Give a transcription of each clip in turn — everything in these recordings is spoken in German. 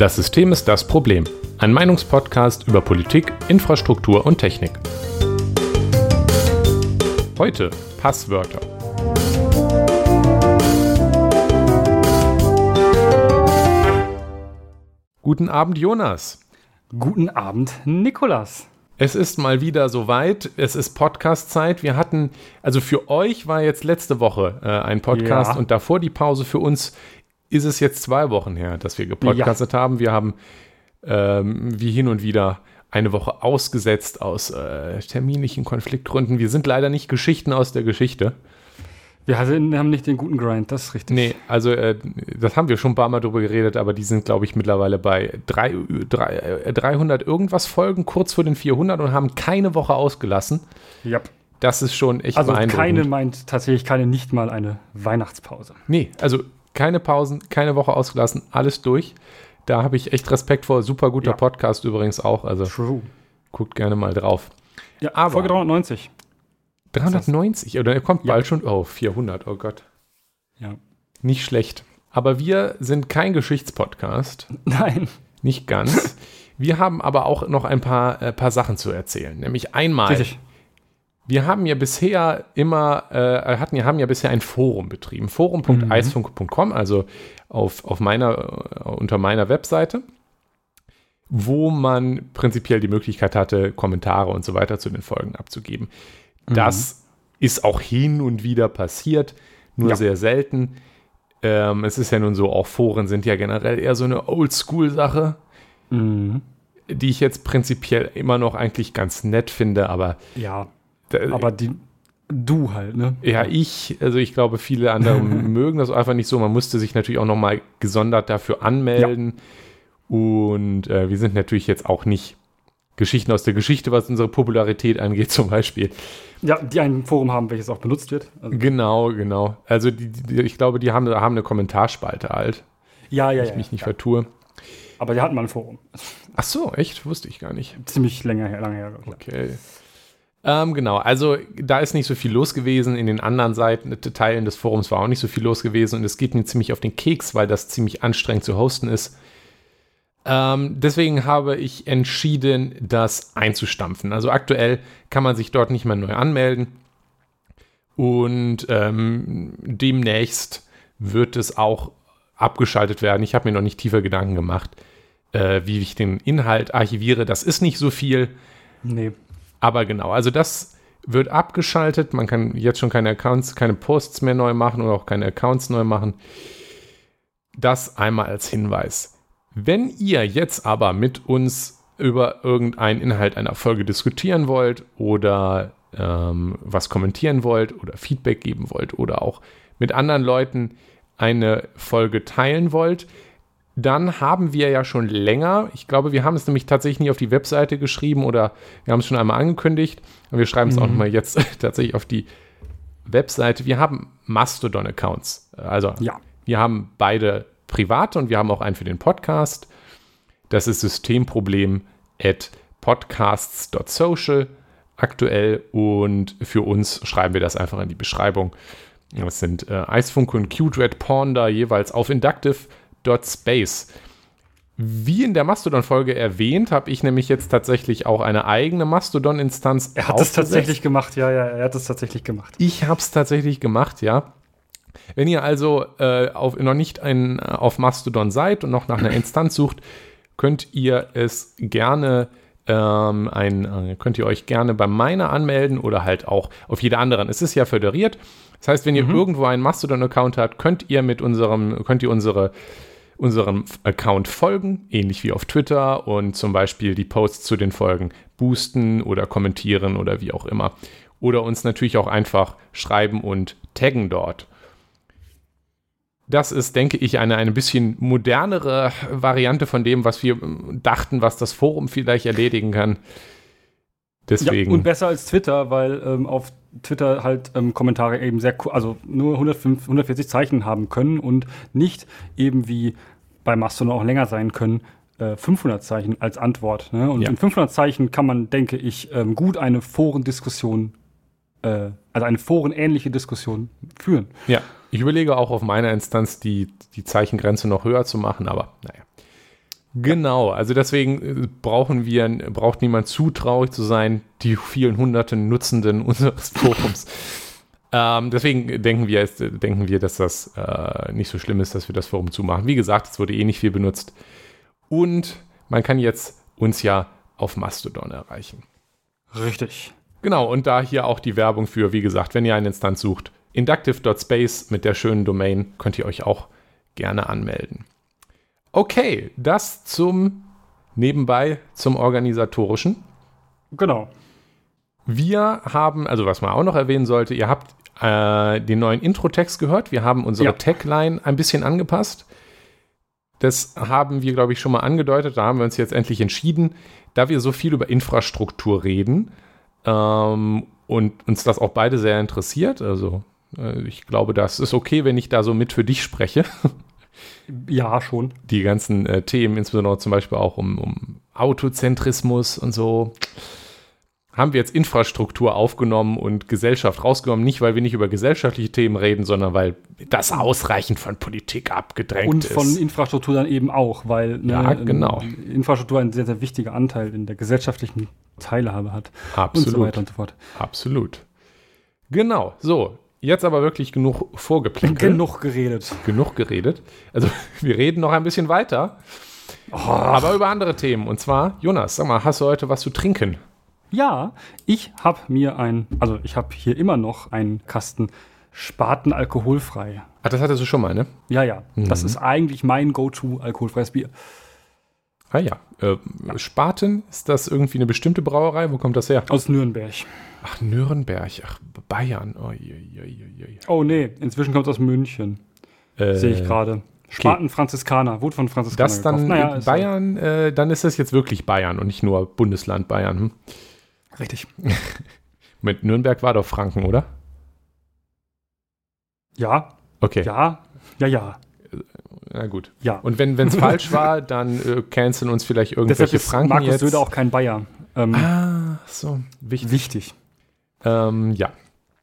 Das System ist das Problem. Ein Meinungspodcast über Politik, Infrastruktur und Technik. Heute Passwörter. Guten Abend, Jonas. Guten Abend, Nikolas. Es ist mal wieder soweit. Es ist Podcast-Zeit. Wir hatten, also für euch war jetzt letzte Woche äh, ein Podcast Ja. und davor die Pause. Für uns ist es jetzt zwei Wochen her, dass wir gepodcastet haben. Wir haben ähm, wie hin und wieder eine Woche ausgesetzt aus äh, terminlichen Konfliktgründen. Wir sind leider nicht Geschichten aus der Geschichte. Wir haben nicht den guten Grind, das ist richtig. Nee, also äh, das haben wir schon ein paar Mal drüber geredet, aber die sind, glaube ich, mittlerweile bei drei, drei, äh, 300 irgendwas Folgen, kurz vor den 400 und haben keine Woche ausgelassen. Ja. Das ist schon echt Also beeindruckend. keine meint tatsächlich keine, nicht mal eine Weihnachtspause. Nee, also keine Pausen, keine Woche ausgelassen, alles durch. Da habe ich echt Respekt vor. Super guter Ja. Podcast übrigens auch. Also True. guckt gerne mal drauf. Ja, Aber- Folge 390. 390 oder er kommt Ja. bald schon. Oh, 400, oh Gott. Ja. Nicht schlecht. Aber wir sind kein Geschichtspodcast. Nein. Nicht ganz. Wir haben aber auch noch ein paar, äh, paar Sachen zu erzählen. Nämlich einmal, Richtig. Wir haben ja bisher immer, äh, hatten ja, haben ja bisher ein Forum betrieben. Forum.eisfunk.com, also auf, auf meiner, äh, unter meiner Webseite, wo man prinzipiell die Möglichkeit hatte, Kommentare und so weiter zu den Folgen abzugeben. Das ist auch hin und wieder passiert, nur Ja. sehr selten. Ähm, es ist ja nun so, auch Foren sind ja generell eher so eine Oldschool-Sache Mhm. die ich jetzt prinzipiell immer noch eigentlich ganz nett finde, aber Ja, da, aber die, du halt, ne? ja, ich, also ich glaube, viele andere mögen das einfach nicht so. Man musste sich natürlich auch nochmal gesondert dafür anmelden. Und äh, wir sind natürlich jetzt auch nicht Geschichten aus der Geschichte, was unsere Popularität angeht, zum Beispiel. Ja, die ein Forum haben, welches auch benutzt wird. Also, Genau, genau. Also die, die, ich glaube, die haben, haben eine Kommentarspalte halt, ja, ja, wenn ja. ich mich nicht ja. vertue. Aber die hatten mal ein Forum. Ach so, echt? Wusste ich gar nicht. Ziemlich länger her, lange her. glaub ich. Ähm, genau, also da ist nicht so viel los gewesen. In den anderen Seiten, Teilen des Forums war auch nicht so viel los gewesen und es geht mir ziemlich auf den Keks, weil das ziemlich anstrengend zu hosten ist. Ähm, deswegen habe ich entschieden, das einzustampfen. Also aktuell kann man sich dort nicht mehr neu anmelden und ähm, demnächst wird es auch abgeschaltet werden. Ich habe mir noch nicht tiefer Gedanken gemacht, äh, wie ich den Inhalt archiviere. Das ist nicht so viel. Nee. Aber genau, also das wird abgeschaltet. Man kann jetzt schon keine Accounts, keine Posts mehr neu machen oder auch keine Accounts neu machen. Das einmal als Hinweis. Wenn ihr jetzt aber mit uns über irgendeinen Inhalt einer Folge diskutieren wollt oder ähm, was kommentieren wollt oder Feedback geben wollt oder auch mit anderen Leuten eine Folge teilen wollt, dann haben wir ja schon länger, ich glaube, wir haben es nämlich tatsächlich nie auf die Webseite geschrieben oder wir haben es schon einmal angekündigt, und wir schreiben es auch mal jetzt tatsächlich auf die Webseite. Wir haben Mastodon-Accounts. Also Ja. wir haben beide private und wir haben auch einen für den Podcast. Das ist Systemproblem at podcasts.social aktuell und für uns schreiben wir das einfach in die Beschreibung. Das sind äh, Eisfunke und Red Ponder jeweils auf inductive.space. Wie in der Mastodon-Folge erwähnt, habe ich nämlich jetzt tatsächlich auch eine eigene Mastodon-Instanz. Er hat aufgesetzt. tatsächlich gemacht, ja, ja, er hat das tatsächlich gemacht. Ich habe es tatsächlich gemacht, ja. Wenn ihr also äh, auf, noch nicht ein, auf Mastodon seid und noch nach einer Instanz sucht, könnt ihr es gerne ähm, ein, äh, könnt ihr euch gerne bei meiner anmelden oder halt auch auf jeder anderen. Es ist ja föderiert. Das heißt, wenn ihr irgendwo einen Mastodon-Account habt, könnt ihr mit unserem, könnt ihr unsere unserem Account folgen, ähnlich wie auf Twitter und zum Beispiel die Posts zu den Folgen boosten oder kommentieren oder wie auch immer. Oder uns natürlich auch einfach schreiben und taggen dort. Das ist, denke ich, eine ein bisschen modernere Variante von dem, was wir ähm, dachten, was das Forum vielleicht erledigen kann. Deswegen. Ja, und besser als Twitter, weil ähm, auf Twitter halt ähm, Kommentare eben sehr, also nur 105, 140 Zeichen haben können und nicht eben wie bei Mastodon auch länger sein können, äh, 500 Zeichen als Antwort. Ne? Und Ja. in 500 Zeichen kann man, denke ich, ähm, gut eine Forendiskussion, äh, also eine forenähnliche Diskussion führen. Ja, ich überlege auch auf meiner Instanz die, die Zeichengrenze noch höher zu machen, aber naja. Genau, also deswegen äh, brauchen wir, braucht niemand zu traurig zu sein, die vielen hunderten Nutzenden unseres Forums. ähm, deswegen denken wir, denken wir, dass das äh, nicht so schlimm ist, dass wir das Forum zumachen. Wie gesagt, es wurde eh nicht viel benutzt. Und man kann jetzt uns ja auf Mastodon erreichen. Richtig. Genau, und da hier auch die Werbung für, wie gesagt, wenn ihr eine Instanz sucht, inductive.space mit der schönen Domain könnt ihr euch auch gerne anmelden. Okay, das zum nebenbei zum organisatorischen. Genau. Wir haben, also was man auch noch erwähnen sollte, ihr habt äh, den neuen Intro-Text gehört. Wir haben unsere ja. Tagline ein bisschen angepasst. Das haben wir, glaube ich, schon mal angedeutet. Da haben wir uns jetzt endlich entschieden, da wir so viel über Infrastruktur reden ähm, und uns das auch beide sehr interessiert. Also äh, ich glaube, das ist okay, wenn ich da so mit für dich spreche. Ja, schon. Die ganzen äh, Themen, insbesondere zum Beispiel auch um, um Autozentrismus und so, haben wir jetzt Infrastruktur aufgenommen und Gesellschaft rausgenommen. Nicht, weil wir nicht über gesellschaftliche Themen reden, sondern weil das ausreichend von Politik abgedrängt ist. Und von Infrastruktur dann eben auch, weil ne, ja, genau. Infrastruktur ein sehr, sehr wichtiger Anteil in der gesellschaftlichen Teilhabe hat. Absolut. Und so weiter und so fort. Absolut. Genau, so. Jetzt aber wirklich genug vorgeplänkelt. Genug geredet. Genug geredet. Also wir reden noch ein bisschen weiter. Oh. Aber über andere Themen. Und zwar, Jonas, sag mal, hast du heute was zu trinken? Ja, ich habe mir ein, also ich habe hier immer noch einen Kasten Spaten alkoholfrei. Ach, das hattest du schon mal, ne? Ja, ja. Mhm. Das ist eigentlich mein Go-To alkoholfreies Bier. Ah ja. Äh, Spaten, ist das irgendwie eine bestimmte Brauerei? Wo kommt das her? Aus Nürnberg. Ach, Nürnberg. Ach, Bayern. Oh, je, je, je. oh nee, inzwischen kommt es aus München. Äh, Sehe ich gerade. Spaten okay. Franziskaner, wurde von Franziskaner Das dann naja, Bayern, äh, dann ist das jetzt wirklich Bayern und nicht nur Bundesland Bayern. Hm? Richtig. Mit Nürnberg war doch Franken, oder? Ja. Okay. Ja, ja, ja. Na gut. Ja. Und wenn es falsch war, dann äh, canceln uns vielleicht irgendwelche Deshalb ist Franken Markus jetzt. Söder auch kein Bayer. Ähm, ah, so. Wichtig. wichtig. Ähm, ja.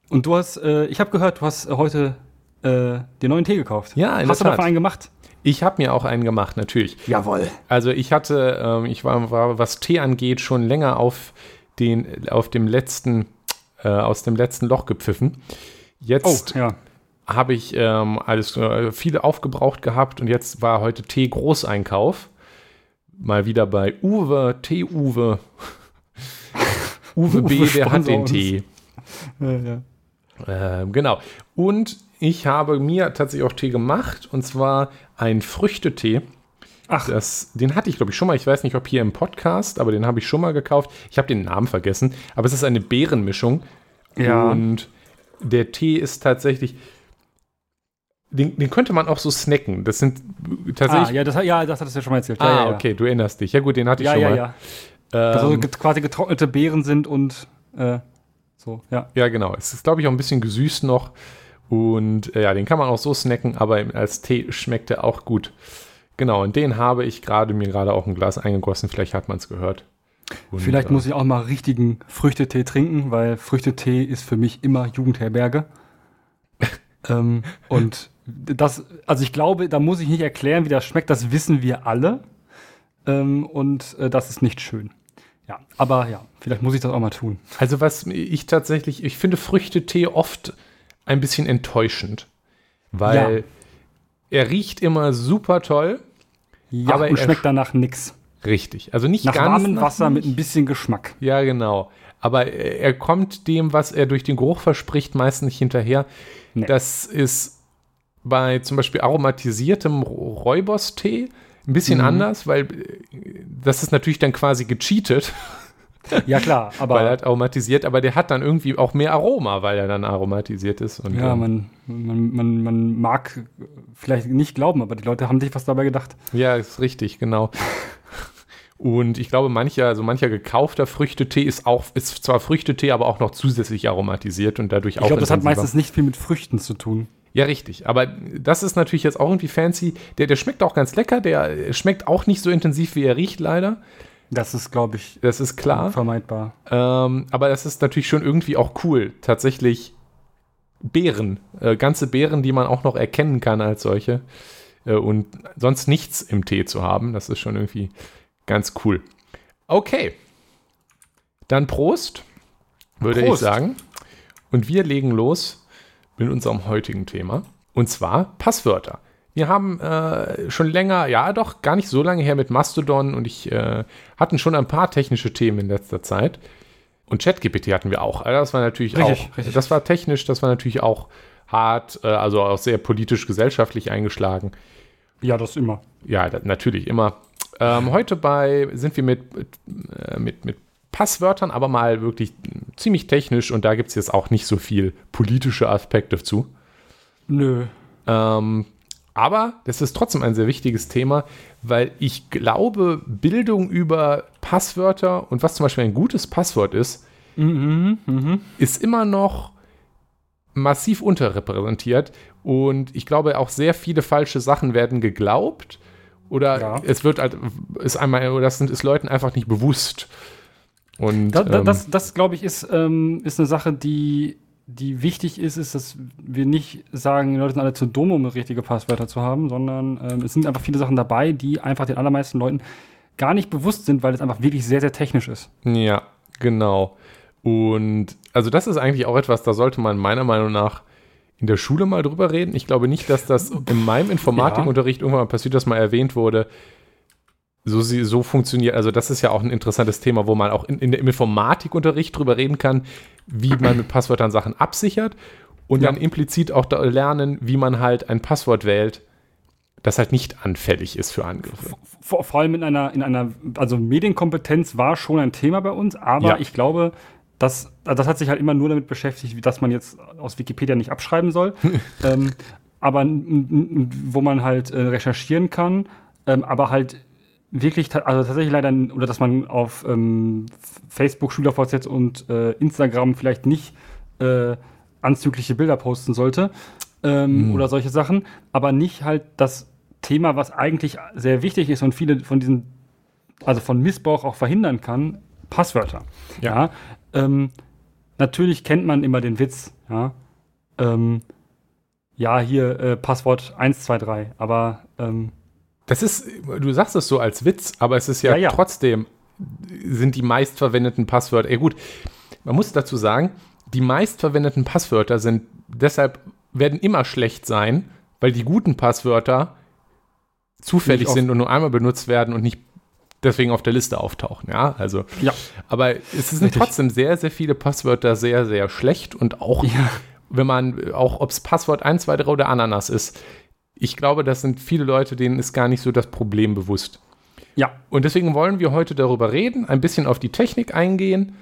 Und du hast, äh, ich habe gehört, du hast äh, heute äh, den neuen Tee gekauft. Ja, in Hast du davon einen gemacht? Ich habe mir auch einen gemacht, natürlich. Jawohl. Also ich hatte, ähm, ich war, war, was Tee angeht, schon länger auf den, auf dem letzten, äh, aus dem letzten Loch gepfiffen. Jetzt oh, ja. Habe ich ähm, alles äh, viele aufgebraucht gehabt und jetzt war heute Tee Großeinkauf. Mal wieder bei Uwe, Tee Uwe. Uwe B, Uwe der hat den uns. Tee. Ja, ja. Ähm, genau. Und ich habe mir tatsächlich auch Tee gemacht und zwar ein Früchtetee Ach. Das, den hatte ich, glaube ich, schon mal. Ich weiß nicht, ob hier im Podcast, aber den habe ich schon mal gekauft. Ich habe den Namen vergessen, aber es ist eine Beerenmischung. Ja. Und der Tee ist tatsächlich. Den, den, könnte man auch so snacken. Das sind tatsächlich. Ah, ja, das, ja, das hattest du ja schon mal erzählt. Ja, ah, ja, okay, du erinnerst dich. Ja, gut, den hatte ich ja, schon ja, mal. Ja, ja. Ähm, also quasi getrocknete Beeren sind und äh, so, ja. Ja, genau. Es ist, glaube ich, auch ein bisschen gesüßt noch. Und äh, ja, den kann man auch so snacken, aber als Tee schmeckt er auch gut. Genau, und den habe ich gerade mir gerade auch ein Glas eingegossen. Vielleicht hat man es gehört. Und, Vielleicht äh, muss ich auch mal richtigen Früchtetee trinken, weil Früchtetee ist für mich immer Jugendherberge. ähm, und das, also ich glaube, da muss ich nicht erklären, wie das schmeckt. Das wissen wir alle. Ähm, und äh, das ist nicht schön. Ja, aber ja, vielleicht muss ich das auch mal tun. Also was ich tatsächlich, ich finde Früchtetee oft ein bisschen enttäuschend, weil ja. er riecht immer super toll ja, aber und schmeckt danach nix. Richtig. Also nicht nach ganz warmem nach Wasser mit ein bisschen Geschmack. Ja, genau. Aber er kommt dem, was er durch den Geruch verspricht, meist nicht hinterher. Nee. Das ist bei zum Beispiel aromatisiertem Räubers-Tee ein bisschen mhm. anders, weil das ist natürlich dann quasi gecheatet. Ja, klar, aber. weil er hat aromatisiert, aber der hat dann irgendwie auch mehr Aroma, weil er dann aromatisiert ist. Und, ja, man, man, man, man mag vielleicht nicht glauben, aber die Leute haben sich was dabei gedacht. Ja, ist richtig, genau. Und ich glaube, mancher, also mancher gekaufter Früchtetee ist auch, ist zwar Früchtetee, aber auch noch zusätzlich aromatisiert und dadurch ich auch. Ich glaube, das hat meistens nicht viel mit Früchten zu tun. Ja, richtig. Aber das ist natürlich jetzt auch irgendwie fancy. Der, der schmeckt auch ganz lecker. Der schmeckt auch nicht so intensiv, wie er riecht, leider. Das ist, glaube ich, das ist klar. Vermeidbar. Ähm, aber das ist natürlich schon irgendwie auch cool. Tatsächlich Beeren, äh, ganze Beeren, die man auch noch erkennen kann als solche. äh, und sonst nichts im Tee zu haben. Das ist schon irgendwie ganz cool. Okay. Dann Prost, würde Prost. ich sagen. Und wir legen los mit unserem heutigen Thema. Und zwar Passwörter. Wir haben äh, schon länger, ja doch, gar nicht so lange her mit Mastodon und ich äh, hatten schon ein paar technische Themen in letzter Zeit. Und ChatGPT hatten wir auch. Also das war natürlich richtig, auch, richtig. das war technisch, das war natürlich auch hart, äh, also auch sehr politisch-gesellschaftlich eingeschlagen. Ja, das immer. Ja, das, natürlich immer. Ähm, heute bei sind wir mit, äh, mit, mit Passwörtern, aber mal wirklich ziemlich technisch und da gibt es jetzt auch nicht so viel politische Aspekte zu. Nö. Ähm, aber das ist trotzdem ein sehr wichtiges Thema, weil ich glaube, Bildung über Passwörter und was zum Beispiel ein gutes Passwort ist, mhm, mh. ist immer noch massiv unterrepräsentiert. Und ich glaube, auch sehr viele falsche Sachen werden geglaubt. Oder ja. es wird halt, ist einmal, oder das ist Leuten einfach nicht bewusst. Und, da, da, ähm, das, das glaube ich, ist, ähm, ist eine Sache, die die wichtig ist, ist, dass wir nicht sagen, die Leute sind alle zu dumm, um richtige Passwörter zu haben, sondern ähm, es sind einfach viele Sachen dabei, die einfach den allermeisten Leuten gar nicht bewusst sind, weil es einfach wirklich sehr, sehr technisch ist. Ja, genau. Und also das ist eigentlich auch etwas, da sollte man meiner Meinung nach in der Schule mal drüber reden. Ich glaube nicht, dass das in meinem Informatikunterricht ja. irgendwann mal passiert, dass mal erwähnt wurde, so, so funktioniert, also das ist ja auch ein interessantes Thema, wo man auch in, in, im Informatikunterricht drüber reden kann, wie man mit Passwörtern Sachen absichert und ja. dann implizit auch da lernen, wie man halt ein Passwort wählt, das halt nicht anfällig ist für Angriffe. Vor, vor allem in einer, in einer, also Medienkompetenz war schon ein Thema bei uns, aber ja. ich glaube, das, das hat sich halt immer nur damit beschäftigt, dass man jetzt aus Wikipedia nicht abschreiben soll. ähm, aber wo man halt äh, recherchieren kann, ähm, aber halt wirklich, also tatsächlich leider, oder dass man auf ähm, Facebook, SchülerVZ und äh, Instagram vielleicht nicht äh, anzügliche Bilder posten sollte ähm, mhm. oder solche Sachen, aber nicht halt das Thema, was eigentlich sehr wichtig ist und viele von diesen, also von Missbrauch auch verhindern kann, Passwörter. Ja. ja ähm, natürlich kennt man immer den Witz, ja. Ähm, ja, hier äh, Passwort 123, aber ähm, das ist, du sagst es so als Witz, aber es ist ja, ja, ja. trotzdem, sind die meistverwendeten Passwörter. Ja, gut, man muss dazu sagen, die meistverwendeten Passwörter sind deshalb, werden immer schlecht sein, weil die guten Passwörter zufällig sind und nur einmal benutzt werden und nicht deswegen auf der Liste auftauchen. Ja, also. Ja. Aber es sind Richtig. trotzdem sehr, sehr viele Passwörter sehr, sehr schlecht und auch, ja. wenn man, auch ob es Passwort 1, 2, 3 oder Ananas ist, ich glaube, das sind viele Leute, denen ist gar nicht so das Problem bewusst. Ja. Und deswegen wollen wir heute darüber reden, ein bisschen auf die Technik eingehen,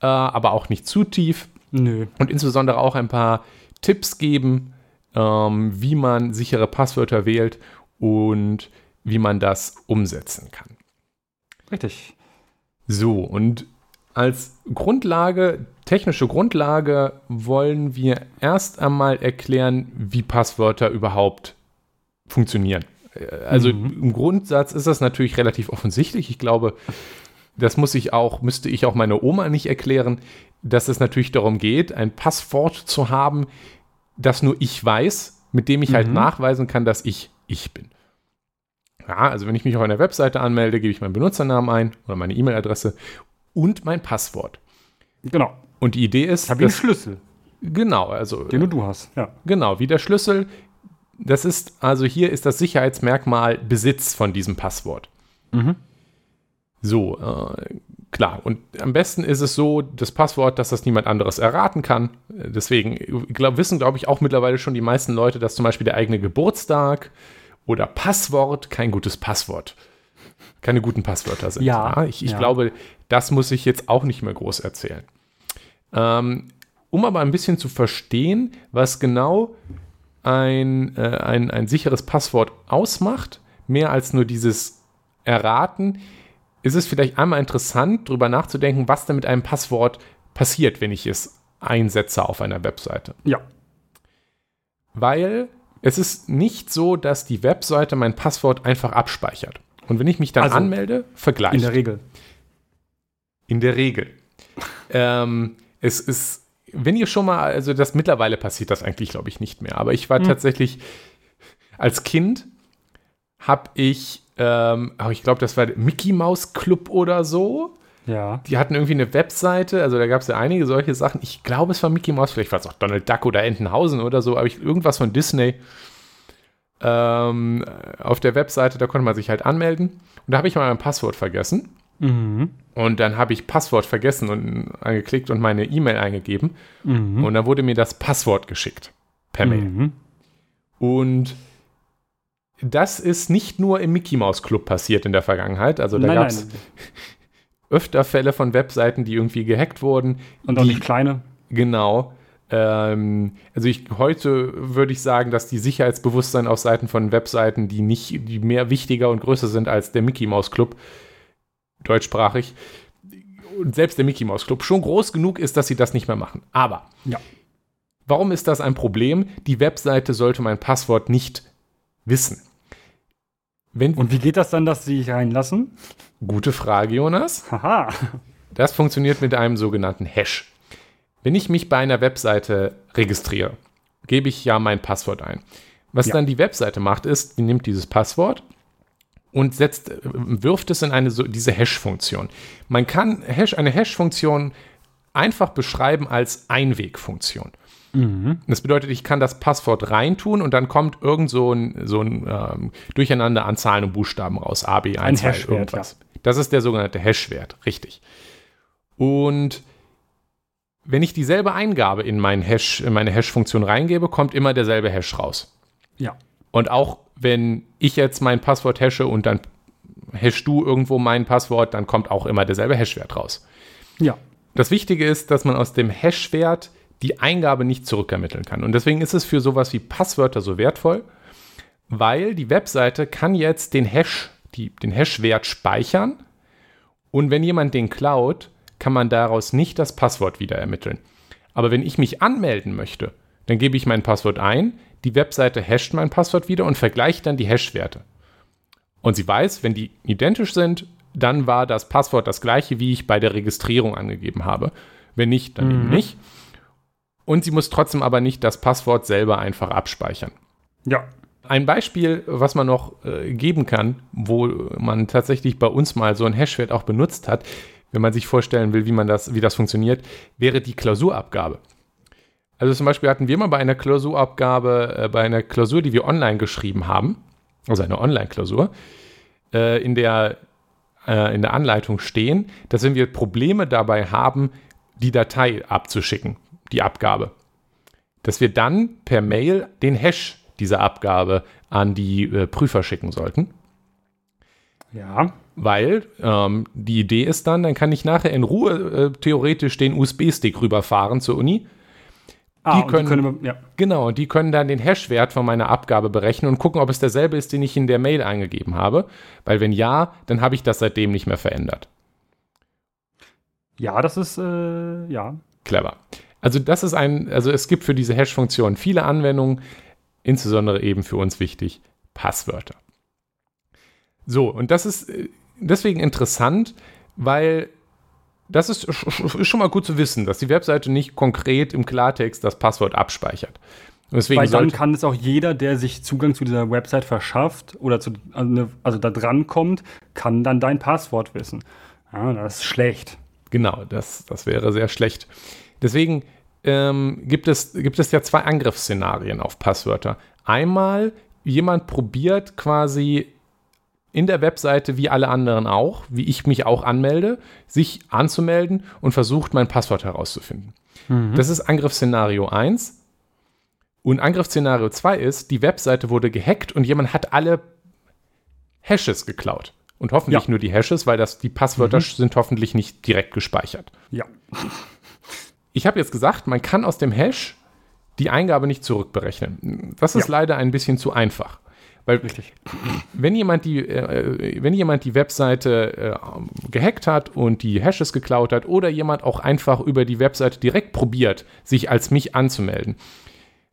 äh, aber auch nicht zu tief. Nö. Und insbesondere auch ein paar Tipps geben, ähm, wie man sichere Passwörter wählt und wie man das umsetzen kann. Richtig. So, und als Grundlage, technische Grundlage, wollen wir erst einmal erklären, wie Passwörter überhaupt funktionieren. Also mhm. im Grundsatz ist das natürlich relativ offensichtlich. Ich glaube, das muss ich auch, müsste ich auch meiner Oma nicht erklären, dass es natürlich darum geht, ein Passwort zu haben, das nur ich weiß, mit dem ich halt mhm. halt nachweisen kann, dass ich ich bin. Ja, also wenn ich mich auf einer Webseite anmelde, gebe ich meinen Benutzernamen ein oder meine E-Mail-Adresse und mein Passwort. Genau. Und die Idee ist. Ich habe einen Schlüssel. Genau, also. Den nur du hast, ja. Genau, wie der Schlüssel das ist, also hier ist das Sicherheitsmerkmal Besitz von diesem Passwort. Mhm. So, äh, klar. Und am besten ist es so, das Passwort, dass das niemand anderes erraten kann. Deswegen glaub, wissen, glaube ich, auch mittlerweile schon die meisten Leute, dass zum Beispiel der eigene Geburtstag oder Passwort kein gutes Passwort, keine guten Passwörter sind. Ja. ja ich, ich ja. glaube, das muss ich jetzt auch nicht mehr groß erzählen. Ähm, um aber ein bisschen zu verstehen, was genau ein, äh, ein, ein sicheres Passwort ausmacht, mehr als nur dieses Erraten, ist es vielleicht einmal interessant, darüber nachzudenken, was da mit einem Passwort passiert, wenn ich es einsetze auf einer Webseite. Ja. Weil es ist nicht so, dass die Webseite mein Passwort einfach abspeichert. Und wenn ich mich dann also, anmelde, vergleicht. In der Regel. In der Regel. ähm, es ist wenn ihr schon mal, also das mittlerweile passiert das eigentlich, glaube ich, nicht mehr. Aber ich war hm. tatsächlich als Kind habe ich, ähm, ich glaube, das war der Mickey Mouse Club oder so. Ja. Die hatten irgendwie eine Webseite, also da gab es ja einige solche Sachen. Ich glaube, es war Mickey Mouse, vielleicht war es auch Donald Duck oder Entenhausen oder so, aber ich, irgendwas von Disney. Ähm, auf der Webseite, da konnte man sich halt anmelden. Und da habe ich mal mein Passwort vergessen. Mhm. Und dann habe ich Passwort vergessen und angeklickt und meine E-Mail eingegeben. Mhm. Und dann wurde mir das Passwort geschickt. Per Mail. Mhm. Und das ist nicht nur im Mickey Mouse Club passiert in der Vergangenheit. Also da gab es öfter Fälle von Webseiten, die irgendwie gehackt wurden. Und auch die, nicht kleine. Genau. Ähm, also ich heute würde ich sagen, dass die Sicherheitsbewusstsein auf Seiten von Webseiten, die nicht, die mehr wichtiger und größer sind als der Mickey Mouse Club, deutschsprachig, und selbst der Mickey Mouse Club schon groß genug ist, dass sie das nicht mehr machen. Aber Ja. warum ist das ein Problem? Die Webseite sollte mein Passwort nicht wissen. Wenn, Und wie geht das dann, dass sie sich reinlassen? gute Frage, Jonas. Haha. Das funktioniert mit einem sogenannten Hash. Wenn ich mich bei einer Webseite registriere, gebe ich ja mein Passwort ein. Was Ja. dann die Webseite macht, ist, die nimmt dieses Passwort und setzt, äh, wirft es in eine so, diese Hash-Funktion. Man kann Hash, eine Hash-Funktion einfach beschreiben als Einwegfunktion. Mhm. Das bedeutet, ich kann das Passwort reintun und dann kommt irgend so ein, so ein ähm, Durcheinander an Zahlen und Buchstaben raus. A, B, 1, Ein 2, Hashwert, irgendwas. Das ist der sogenannte Hashwert, richtig. Und wenn ich dieselbe Eingabe in, mein Hash, in meine Hash-Funktion reingebe, kommt immer derselbe Hash raus. Ja. Und auch wenn ich jetzt mein Passwort hashe und dann hash du irgendwo mein Passwort, dann kommt auch immer derselbe Hashwert raus. Ja. Das Wichtige ist, dass man aus dem Hashwert die Eingabe nicht zurückermitteln kann. Und deswegen ist es für sowas wie Passwörter so wertvoll, weil die Webseite kann jetzt den Hash, die, den Hashwert speichern und wenn jemand den klaut, kann man daraus nicht das Passwort wieder ermitteln. Aber wenn ich mich anmelden möchte, dann gebe ich mein Passwort ein, die Webseite hasht mein Passwort wieder und vergleicht dann die Hashwerte. Und sie weiß, wenn die identisch sind, dann war das Passwort das gleiche, wie ich bei der Registrierung angegeben habe. Wenn nicht, dann eben nicht. Und sie muss trotzdem aber nicht das Passwort selber einfach abspeichern. Ja. Ein Beispiel, was man noch äh, geben kann, wo man tatsächlich bei uns mal so ein Hashwert auch benutzt hat, wenn man sich vorstellen will, wie man das, wie das funktioniert, wäre die Klausurabgabe. Also zum Beispiel hatten wir mal bei einer Klausurabgabe, äh, bei einer Klausur, die wir online geschrieben haben, also eine Online-Klausur, äh, in der äh, in der Anleitung stehen, dass wenn wir Probleme dabei haben, die Datei abzuschicken, die Abgabe, dass wir dann per Mail den Hash dieser Abgabe an die äh, Prüfer schicken sollten. Ja. Weil ähm, die Idee ist dann, dann kann ich nachher in Ruhe äh, theoretisch den USB-Stick rüberfahren zur Uni. Ah, Die und können- ja. Genau, und die können dann den Hashwert von meiner Abgabe berechnen und gucken, ob es derselbe ist, den ich in der Mail eingegeben habe. Weil wenn ja, dann habe ich das seitdem nicht mehr verändert. Ja, das ist, äh, ja. Clever. Also das ist ein, also es gibt für diese Hash-Funktion viele Anwendungen, insbesondere eben für uns wichtig, Passwörter. So, und das ist äh, deswegen interessant, weil das ist, ist schon mal gut zu wissen, dass die Webseite nicht konkret im Klartext das Passwort abspeichert. Deswegen Weil dann kann es auch jeder, der sich Zugang zu dieser Website verschafft oder zu, also da dran kommt, kann dann dein Passwort wissen. Ja, das ist schlecht. Genau, das, das wäre sehr schlecht. Deswegen ähm, gibt, es, gibt es ja zwei Angriffsszenarien auf Passwörter. Einmal, jemand probiert quasi in der Webseite, wie alle anderen auch, wie ich mich auch anmelde, sich anzumelden und versucht, mein Passwort herauszufinden. Das ist Angriffsszenario 1. Und Angriffsszenario 2 ist, die Webseite wurde gehackt und jemand hat alle Hashes geklaut. Und hoffentlich Ja. nur die Hashes, weil das, die Passwörter sind hoffentlich nicht direkt gespeichert. Ja. Ich habe jetzt gesagt, man kann aus dem Hash die Eingabe nicht zurückberechnen. Das ist Ja. leider ein bisschen zu einfach. Weil Richtig. wenn jemand die, äh, wenn jemand die Webseite äh, gehackt hat und die Hashes geklaut hat oder jemand auch einfach über die Webseite direkt probiert, sich als mich anzumelden,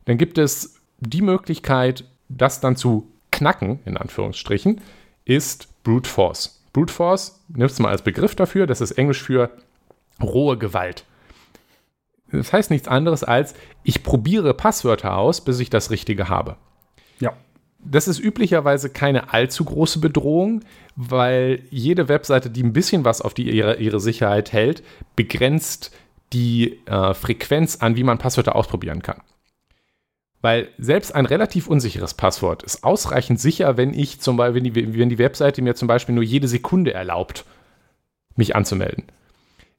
dann gibt es die Möglichkeit, das dann zu knacken, in Anführungsstrichen, ist Brute Force. Brute Force, nimmst du mal als Begriff dafür, das ist Englisch für rohe Gewalt. Das heißt nichts anderes als, ich probiere Passwörter aus, bis ich das Richtige habe. Ja. Das ist üblicherweise keine allzu große Bedrohung, weil jede Webseite, die ein bisschen was auf die, ihre, ihre Sicherheit hält, begrenzt die äh, Frequenz an, wie man Passwörter ausprobieren kann. Weil selbst ein relativ unsicheres Passwort ist ausreichend sicher, wenn ich zum Beispiel, wenn die, wenn die Webseite mir zum Beispiel nur jede Sekunde erlaubt, mich anzumelden.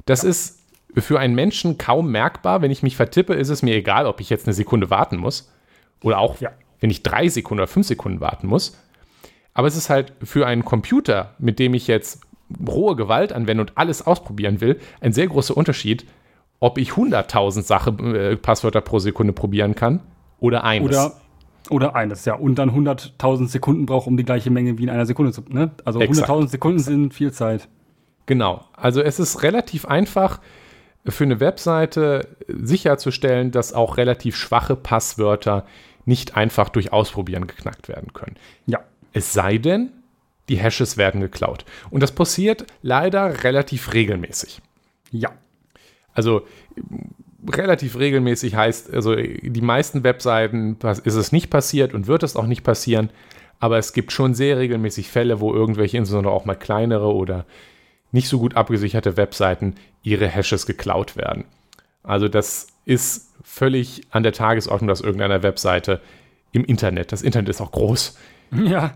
Das ja. ist für einen Menschen kaum merkbar. Wenn ich mich vertippe, ist es mir egal, ob ich jetzt eine Sekunde warten muss. Oder auch, ja. Wenn ich drei Sekunden oder fünf Sekunden warten muss. Aber es ist halt für einen Computer, mit dem ich jetzt rohe Gewalt anwende und alles ausprobieren will, ein sehr großer Unterschied, ob ich 100.000 Sache, äh, Passwörter pro Sekunde probieren kann oder eines. Oder, oder eines, ja. Und dann 100.000 Sekunden braucht, um die gleiche Menge wie in einer Sekunde zu. Ne? Also 100.000 Sekunden sind viel Zeit. Genau. Also es ist relativ einfach für eine Webseite sicherzustellen, dass auch relativ schwache Passwörter nicht einfach durch Ausprobieren geknackt werden können. Ja. Es sei denn, die Hashes werden geklaut. Und das passiert leider relativ regelmäßig. Ja. Also relativ regelmäßig heißt, also die meisten Webseiten ist es nicht passiert und wird es auch nicht passieren, aber es gibt schon sehr regelmäßig Fälle, wo irgendwelche, insbesondere auch mal kleinere oder nicht so gut abgesicherte Webseiten ihre Hashes geklaut werden. Also das ist völlig an der Tagesordnung, dass irgendeiner Webseite im Internet, das Internet ist auch groß, ja.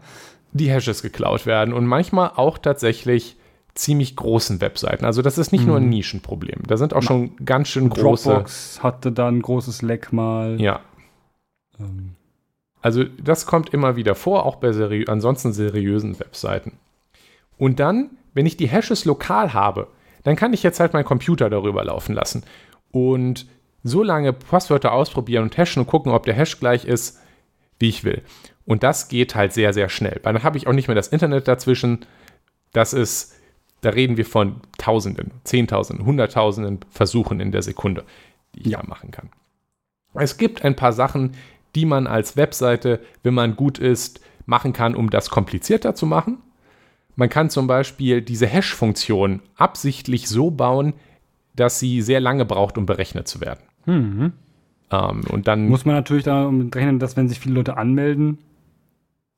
die Hashes geklaut werden und manchmal auch tatsächlich ziemlich großen Webseiten. Also das ist nicht mhm. nur ein mhm. Nischenproblem. Da sind auch schon ganz schön große. Dropbox hatte da ein großes Leck mal. Ja. Ähm. Also das kommt immer wieder vor, auch bei seri ansonsten seriösen Webseiten. Und dann, wenn ich die Hashes lokal habe, dann kann ich jetzt halt meinen Computer darüber laufen lassen und so lange Passwörter ausprobieren und hashen und gucken, ob der Hash gleich ist, wie ich will. Und das geht halt sehr, sehr schnell. Weil dann habe ich auch nicht mehr das Internet dazwischen. Das ist da reden wir von Tausenden, Zehntausenden, Hunderttausenden Versuchen in der Sekunde, die ich ja machen kann. Es gibt ein paar Sachen, die man als Webseite, wenn man gut ist, machen kann, um das komplizierter zu machen. Man kann zum Beispiel diese Hash-Funktion absichtlich so bauen, dass sie sehr lange braucht, um berechnet zu werden. Mhm. Ähm, und dann muss man natürlich damit rechnen, dass wenn sich viele Leute anmelden,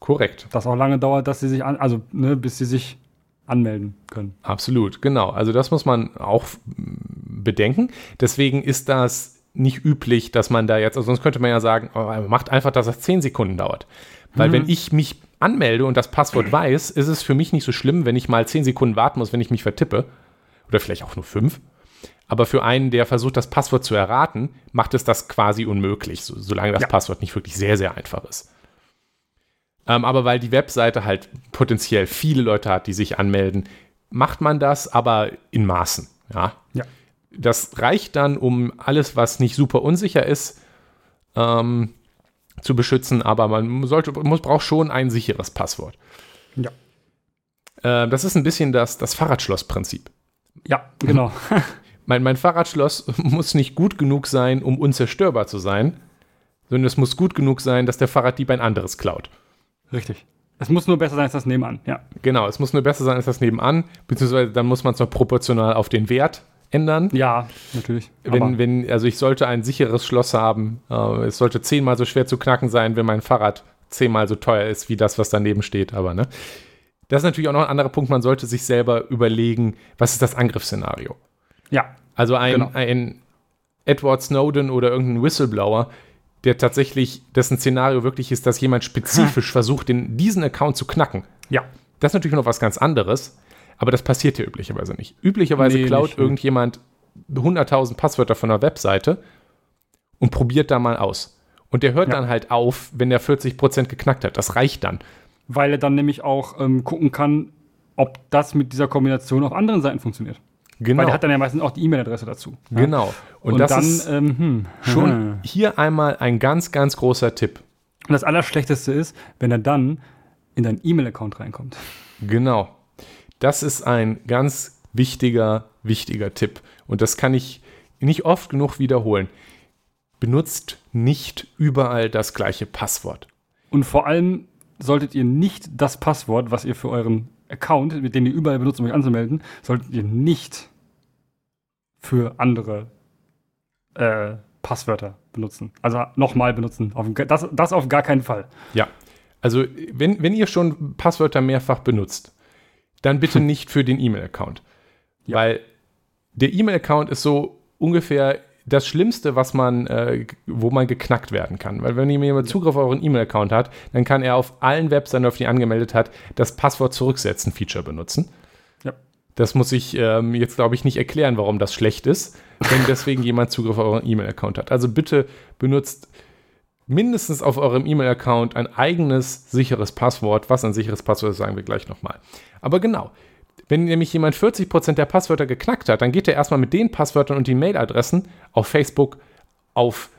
korrekt, das auch lange dauert, dass sie sich an, also ne, bis sie sich anmelden können. Absolut, genau. Also das muss man auch bedenken. Deswegen ist das nicht üblich, dass man da jetzt, also sonst könnte man ja sagen, oh, macht einfach, dass das zehn Sekunden dauert. Weil mhm. wenn ich mich anmelde und das Passwort weiß, ist es für mich nicht so schlimm, wenn ich mal zehn Sekunden warten muss, wenn ich mich vertippe. Oder vielleicht auch nur fünf. Aber für einen, der versucht, das Passwort zu erraten, macht es das quasi unmöglich, so, solange das ja. Passwort nicht wirklich sehr, sehr einfach ist. Ähm, aber weil die Webseite halt potenziell viele Leute hat, die sich anmelden, macht man das aber in Maßen. Ja. ja. Das reicht dann, um alles, was nicht super unsicher ist, ähm, zu beschützen, aber man sollte, muss, braucht schon ein sicheres Passwort. Ja. Äh, das ist ein bisschen das, das Fahrradschloss-Prinzip. Ja, genau. mein, mein Fahrradschloss muss nicht gut genug sein, um unzerstörbar zu sein, sondern es muss gut genug sein, dass der Fahrraddieb ein anderes klaut. Richtig. Es muss nur besser sein als das Nebenan, ja. Genau, es muss nur besser sein als das Nebenan, beziehungsweise dann muss man es noch proportional auf den Wert ändern. Ja, natürlich. Wenn, wenn, also ich sollte ein sicheres Schloss haben. Äh, es sollte zehnmal so schwer zu knacken sein, wenn mein Fahrrad zehnmal so teuer ist wie das, was daneben steht. Aber ne, das ist natürlich auch noch ein anderer Punkt. Man sollte sich selber überlegen, was ist das Angriffsszenario? Ja. Also ein, genau. ein Edward Snowden oder irgendein Whistleblower der tatsächlich, dessen Szenario wirklich ist, dass jemand spezifisch versucht, den, diesen Account zu knacken. Ja. Das ist natürlich noch was ganz anderes, aber das passiert hier üblicherweise nicht. Üblicherweise nee, klaut nicht, irgendjemand 100.000 Passwörter von einer Webseite und probiert da mal aus. Und der hört ja. dann halt auf, wenn er 40% geknackt hat. Das reicht dann. Weil er dann nämlich auch ähm, gucken kann, ob das mit dieser Kombination auf anderen Seiten funktioniert. Genau. Weil der hat dann ja meistens auch die E-Mail-Adresse dazu. Genau. Und, und das dann, ist ähm, hm, schon hm. hier einmal ein ganz, ganz großer Tipp. Und das Allerschlechteste ist, wenn er dann in deinen E-Mail-Account reinkommt. Genau. Das ist ein ganz wichtiger, wichtiger Tipp. Und das kann ich nicht oft genug wiederholen. Benutzt nicht überall das gleiche Passwort. Und vor allem solltet ihr nicht das Passwort, was ihr für euren Account, mit dem ihr überall benutzt, um euch anzumelden, solltet ihr nicht für andere äh, Passwörter benutzen. Also nochmal benutzen. Auf, das, das auf gar keinen Fall. Ja. Also, wenn, wenn ihr schon Passwörter mehrfach benutzt, dann bitte nicht für den E-Mail-Account. Ja. Weil der E-Mail-Account ist so ungefähr das Schlimmste, was man, äh, wo man geknackt werden kann. Weil wenn jemand Zugriff auf euren E-Mail-Account hat, dann kann er auf allen Webseiten, auf die er angemeldet hat, das Passwort zurücksetzen Feature benutzen. Ja. Das muss ich ähm, jetzt, glaube ich, nicht erklären, warum das schlecht ist, wenn deswegen jemand Zugriff auf euren E-Mail-Account hat. Also bitte benutzt mindestens auf eurem E-Mail-Account ein eigenes sicheres Passwort. Was ein sicheres Passwort ist, sagen wir gleich nochmal. Aber genau, wenn nämlich jemand 40% der Passwörter geknackt hat, dann geht er erstmal mit den Passwörtern und den Mailadressen auf Facebook, auf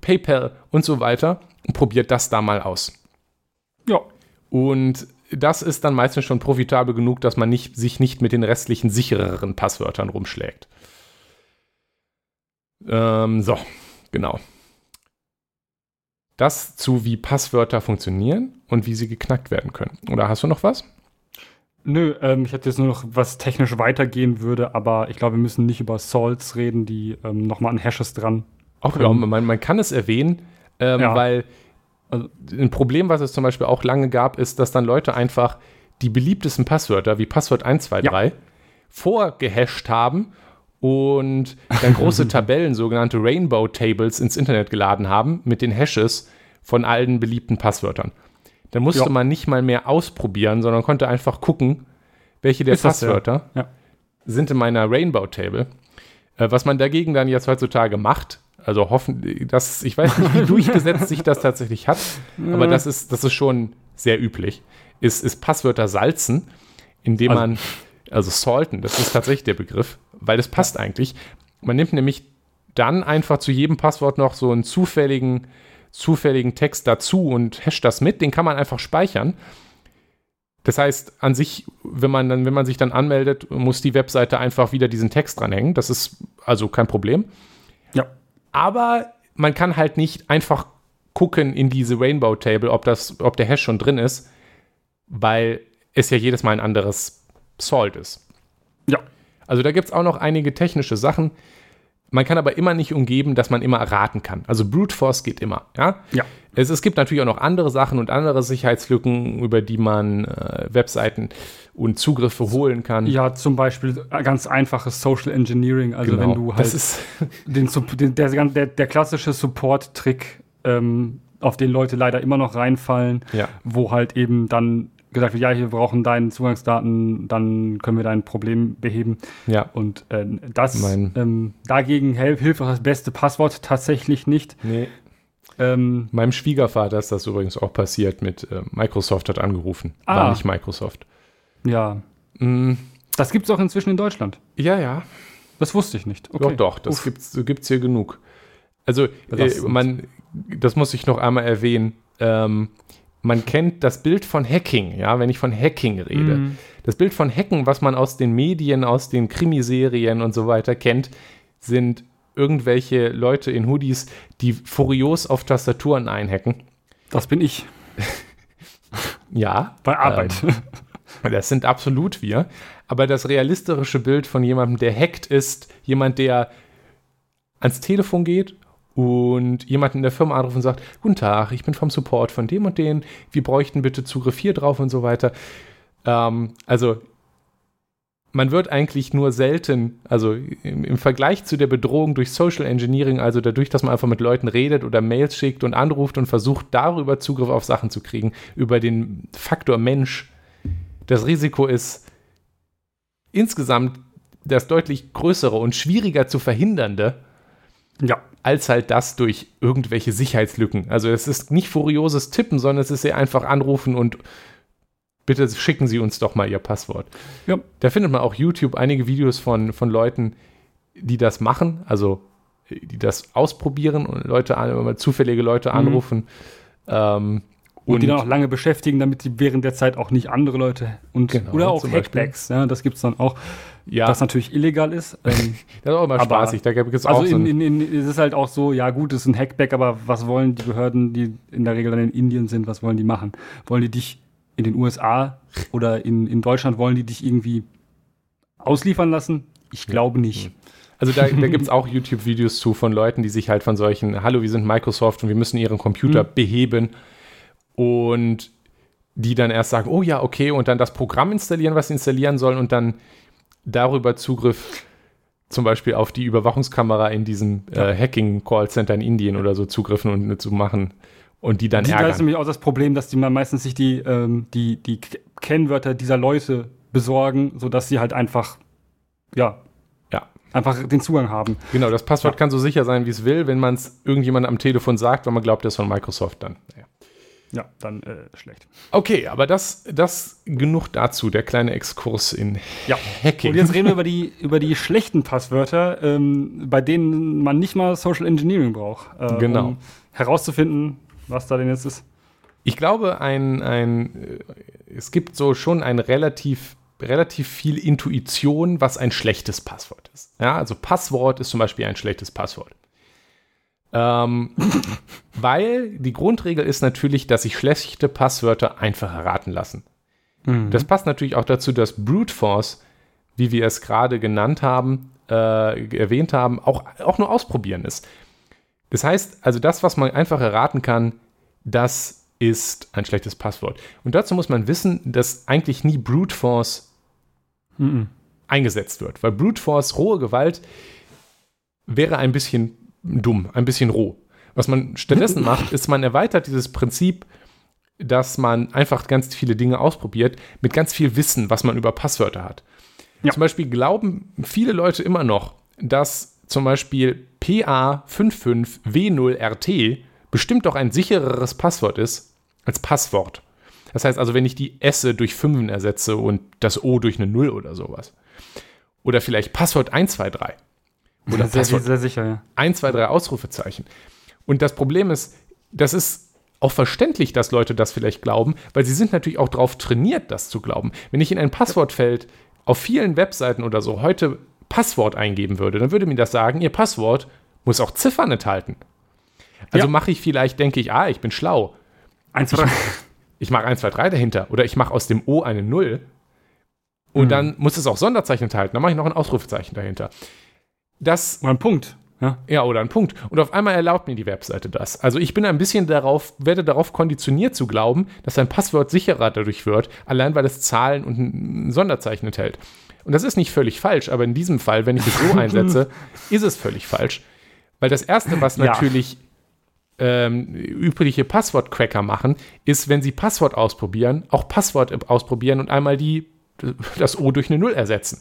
PayPal und so weiter und probiert das da mal aus. Ja. Und das ist dann meistens schon profitabel genug, dass man nicht, sich nicht mit den restlichen sichereren Passwörtern rumschlägt. Ähm, so, genau. Das zu, wie Passwörter funktionieren und wie sie geknackt werden können. Oder hast du noch was? Nö, ähm, ich hätte jetzt nur noch, was technisch weitergehen würde, aber ich glaube, wir müssen nicht über Salts reden, die ähm, nochmal an Hashes dran. Auch ja, man, man kann es erwähnen, ähm, Ja. weil also, ein Problem, was es zum Beispiel auch lange gab, ist, dass dann Leute einfach die beliebtesten Passwörter wie Passwort 123 vorgehasht haben und dann große Tabellen, sogenannte Rainbow Tables, ins Internet geladen haben mit den Hashes von allen beliebten Passwörtern. Dann musste Ja. man nicht mal mehr ausprobieren, sondern konnte einfach gucken, welche der Ist das der? Passwörter Ja. sind in meiner Rainbow Table. Äh, was man dagegen dann jetzt heutzutage macht, also hoffen, das, ich weiß nicht, wie durchgesetzt sich das tatsächlich hat, aber das ist, das ist schon sehr üblich, ist, ist Passwörter salzen, indem Also- man, also salten, das ist tatsächlich der Begriff, weil das passt eigentlich. Man nimmt nämlich dann einfach zu jedem Passwort noch so einen zufälligen, zufälligen Text dazu und hasht das mit, den kann man einfach speichern. Das heißt, an sich, wenn man dann, wenn man sich dann anmeldet, muss die Webseite einfach wieder diesen Text dranhängen. Das ist also kein Problem. Ja. Aber man kann halt nicht einfach gucken in diese Rainbow Table, ob das, ob der Hash schon drin ist, weil es ja jedes Mal ein anderes Salt ist. Ja. Also da gibt es auch noch einige technische Sachen. Man kann aber immer nicht umgeben, dass man immer raten kann. Also Brute Force geht immer. Ja. Ja. Es, es gibt natürlich auch noch andere Sachen und andere Sicherheitslücken, über die man äh, Webseiten und Zugriffe holen kann. Ja, zum Beispiel ganz einfaches Social Engineering. Also wenn du halt das ist den, den, der, der, der klassische Support-Trick, ähm, auf den Leute leider immer noch reinfallen, ja. wo halt eben dann gesagt wird, ja, wir brauchen deine Zugangsdaten, dann können wir dein Problem beheben. Ja. Und äh, das ähm, dagegen hilft auch das beste Passwort tatsächlich nicht. Nee. Ähm, Meinem Schwiegervater ist das übrigens auch passiert mit äh, Microsoft hat angerufen. Ah. War nicht Microsoft. ja, Mm, das gibt es auch inzwischen in Deutschland. ja, ja. Das wusste ich nicht. Doch, doch, das Uff. gibt's, gibt's hier genug. Also, äh, man, das muss ich noch einmal erwähnen. Ähm, man kennt das Bild von Hacking, ja, wenn ich von Hacking rede. Mhm. Das Bild von Hacken, was man aus den Medien, aus den Krimiserien und so weiter kennt, sind irgendwelche Leute in Hoodies, die furios auf Tastaturen einhacken. Das bin ich Ja, bei Arbeit. Das sind absolut wir. Aber das realistische Bild von jemandem, der hackt, ist jemand, der ans Telefon geht und jemanden in der Firma anruft und sagt, guten Tag, ich bin vom Support von dem und den, wir bräuchten bitte Zugriff hier drauf und so weiter. Ähm, also man wird eigentlich nur selten, also im, im Vergleich zu der Bedrohung durch Social Engineering, also dadurch, dass man einfach mit Leuten redet oder Mails schickt und anruft und versucht, darüber Zugriff auf Sachen zu kriegen, über den Faktor Mensch, das Risiko ist insgesamt das deutlich größere und schwieriger zu verhindernde, ja. als halt das durch irgendwelche Sicherheitslücken. Also es ist nicht furioses Tippen, sondern es ist sehr einfach anrufen und bitte schicken Sie uns doch mal Ihr Passwort. Ja. Da findet man auch YouTube einige Videos von, von Leuten, die das machen, also die das ausprobieren und Leute, an- zufällige Leute Mhm. anrufen. Ähm, Und, die dann auch lange beschäftigen, damit die während der Zeit auch nicht andere Leute und Genau, oder auch. Hackbacks, ja, das gibt es dann auch, ja, das natürlich illegal ist. Ähm, das ist auch immer aber- spaßig. Da gibt es also auch so in, ein, in, in, es ist halt auch so, ja gut, es ist ein Hackback, aber was wollen die Behörden, die in der Regel dann in Indien sind, was wollen die machen? Wollen die dich in den USA oder in, in Deutschland, wollen die dich irgendwie ausliefern lassen? Ich glaube nicht. Also da, da gibt es auch YouTube-Videos zu von Leuten, die sich halt von solchen, hallo, wir sind Microsoft und wir müssen ihren Computer Mhm. beheben. und die dann erst sagen, oh ja, okay, und dann das Programm installieren, was sie installieren sollen und dann darüber Zugriff zum Beispiel auf die Überwachungskamera in diesem äh, Hacking-Callcenter in Indien oder so zugriffen und zu machen und die dann Die, da ist ärgern. nämlich auch das Problem, dass die man meistens sich die, ähm, die, die Kennwörter dieser Leute besorgen, sodass sie halt einfach, ja, Ja, einfach den Zugang haben. genau, das Passwort Ja. kann so sicher sein, wie es will, wenn man es irgendjemand am Telefon sagt, weil man glaubt, das ist von Microsoft dann. Naja. Ja, dann äh, schlecht. Okay, aber das, das genug dazu, der kleine Exkurs in Ja. Hacking. Und jetzt reden wir über die, über die schlechten Passwörter, ähm, bei denen man nicht mal Social Engineering braucht. äh, Genau. Um herauszufinden, was da denn jetzt ist. Ich glaube, ein, ein, äh, es gibt so schon ein relativ, relativ viel Intuition, was ein schlechtes Passwort ist. Ja, also Passwort ist zum Beispiel ein schlechtes Passwort. Ähm, weil die Grundregel ist natürlich, dass sich schlechte Passwörter einfach erraten lassen. Das passt natürlich auch dazu, dass Brute Force, wie wir es gerade genannt haben, äh, erwähnt haben, auch, auch nur ausprobieren ist. Das heißt, also das, was man einfach erraten kann, das ist ein schlechtes Passwort. Und dazu muss man wissen, dass eigentlich nie Brute Force eingesetzt wird, weil Brute Force, rohe Gewalt, wäre ein bisschen dumm, ein bisschen roh. Was man stattdessen macht, ist, man erweitert dieses Prinzip, dass man einfach ganz viele Dinge ausprobiert, mit ganz viel Wissen, was man über Passwörter hat. Ja. Zum Beispiel glauben viele Leute immer noch, dass zum Beispiel PA55W0RT bestimmt doch ein sichereres Passwort ist als Passwort. Das heißt also, wenn ich die S durch 5 ersetze und das O durch eine 0 oder sowas. Oder vielleicht Passwort 123. Oder sehr, Passwort sehr sicher, ja. 1, 2, 3 Ausrufezeichen. Und das Problem ist, das ist auch verständlich, dass Leute das vielleicht glauben, weil sie sind natürlich auch darauf trainiert, das zu glauben. Wenn ich in ein Passwortfeld auf vielen Webseiten oder so heute Passwort eingeben würde, dann würde mir das sagen, ihr Passwort muss auch Ziffern enthalten. Also Ja. mache ich vielleicht, denke ich, ah, ich bin schlau. Eins, zwei, drei. Ich mache 1, 2, 3 dahinter. Oder ich mache aus dem O eine 0. Und Mhm. dann muss es auch Sonderzeichen enthalten. Dann mache ich noch ein Ausrufezeichen dahinter. Das Oder ein Punkt. Ja. ja, oder ein Punkt. Und auf einmal erlaubt mir die Webseite das. Also ich bin ein bisschen darauf, werde darauf konditioniert zu glauben, dass ein Passwort sicherer dadurch wird, allein weil es Zahlen und ein Sonderzeichen enthält. Und das ist nicht völlig falsch, aber in diesem Fall, wenn ich es so einsetze, ist es völlig falsch. Weil das Erste, was Ja. natürlich ähm, übliche Passwort-Cracker machen, ist, wenn sie Passwort ausprobieren, auch Passwort ausprobieren und einmal die, das O durch eine Null ersetzen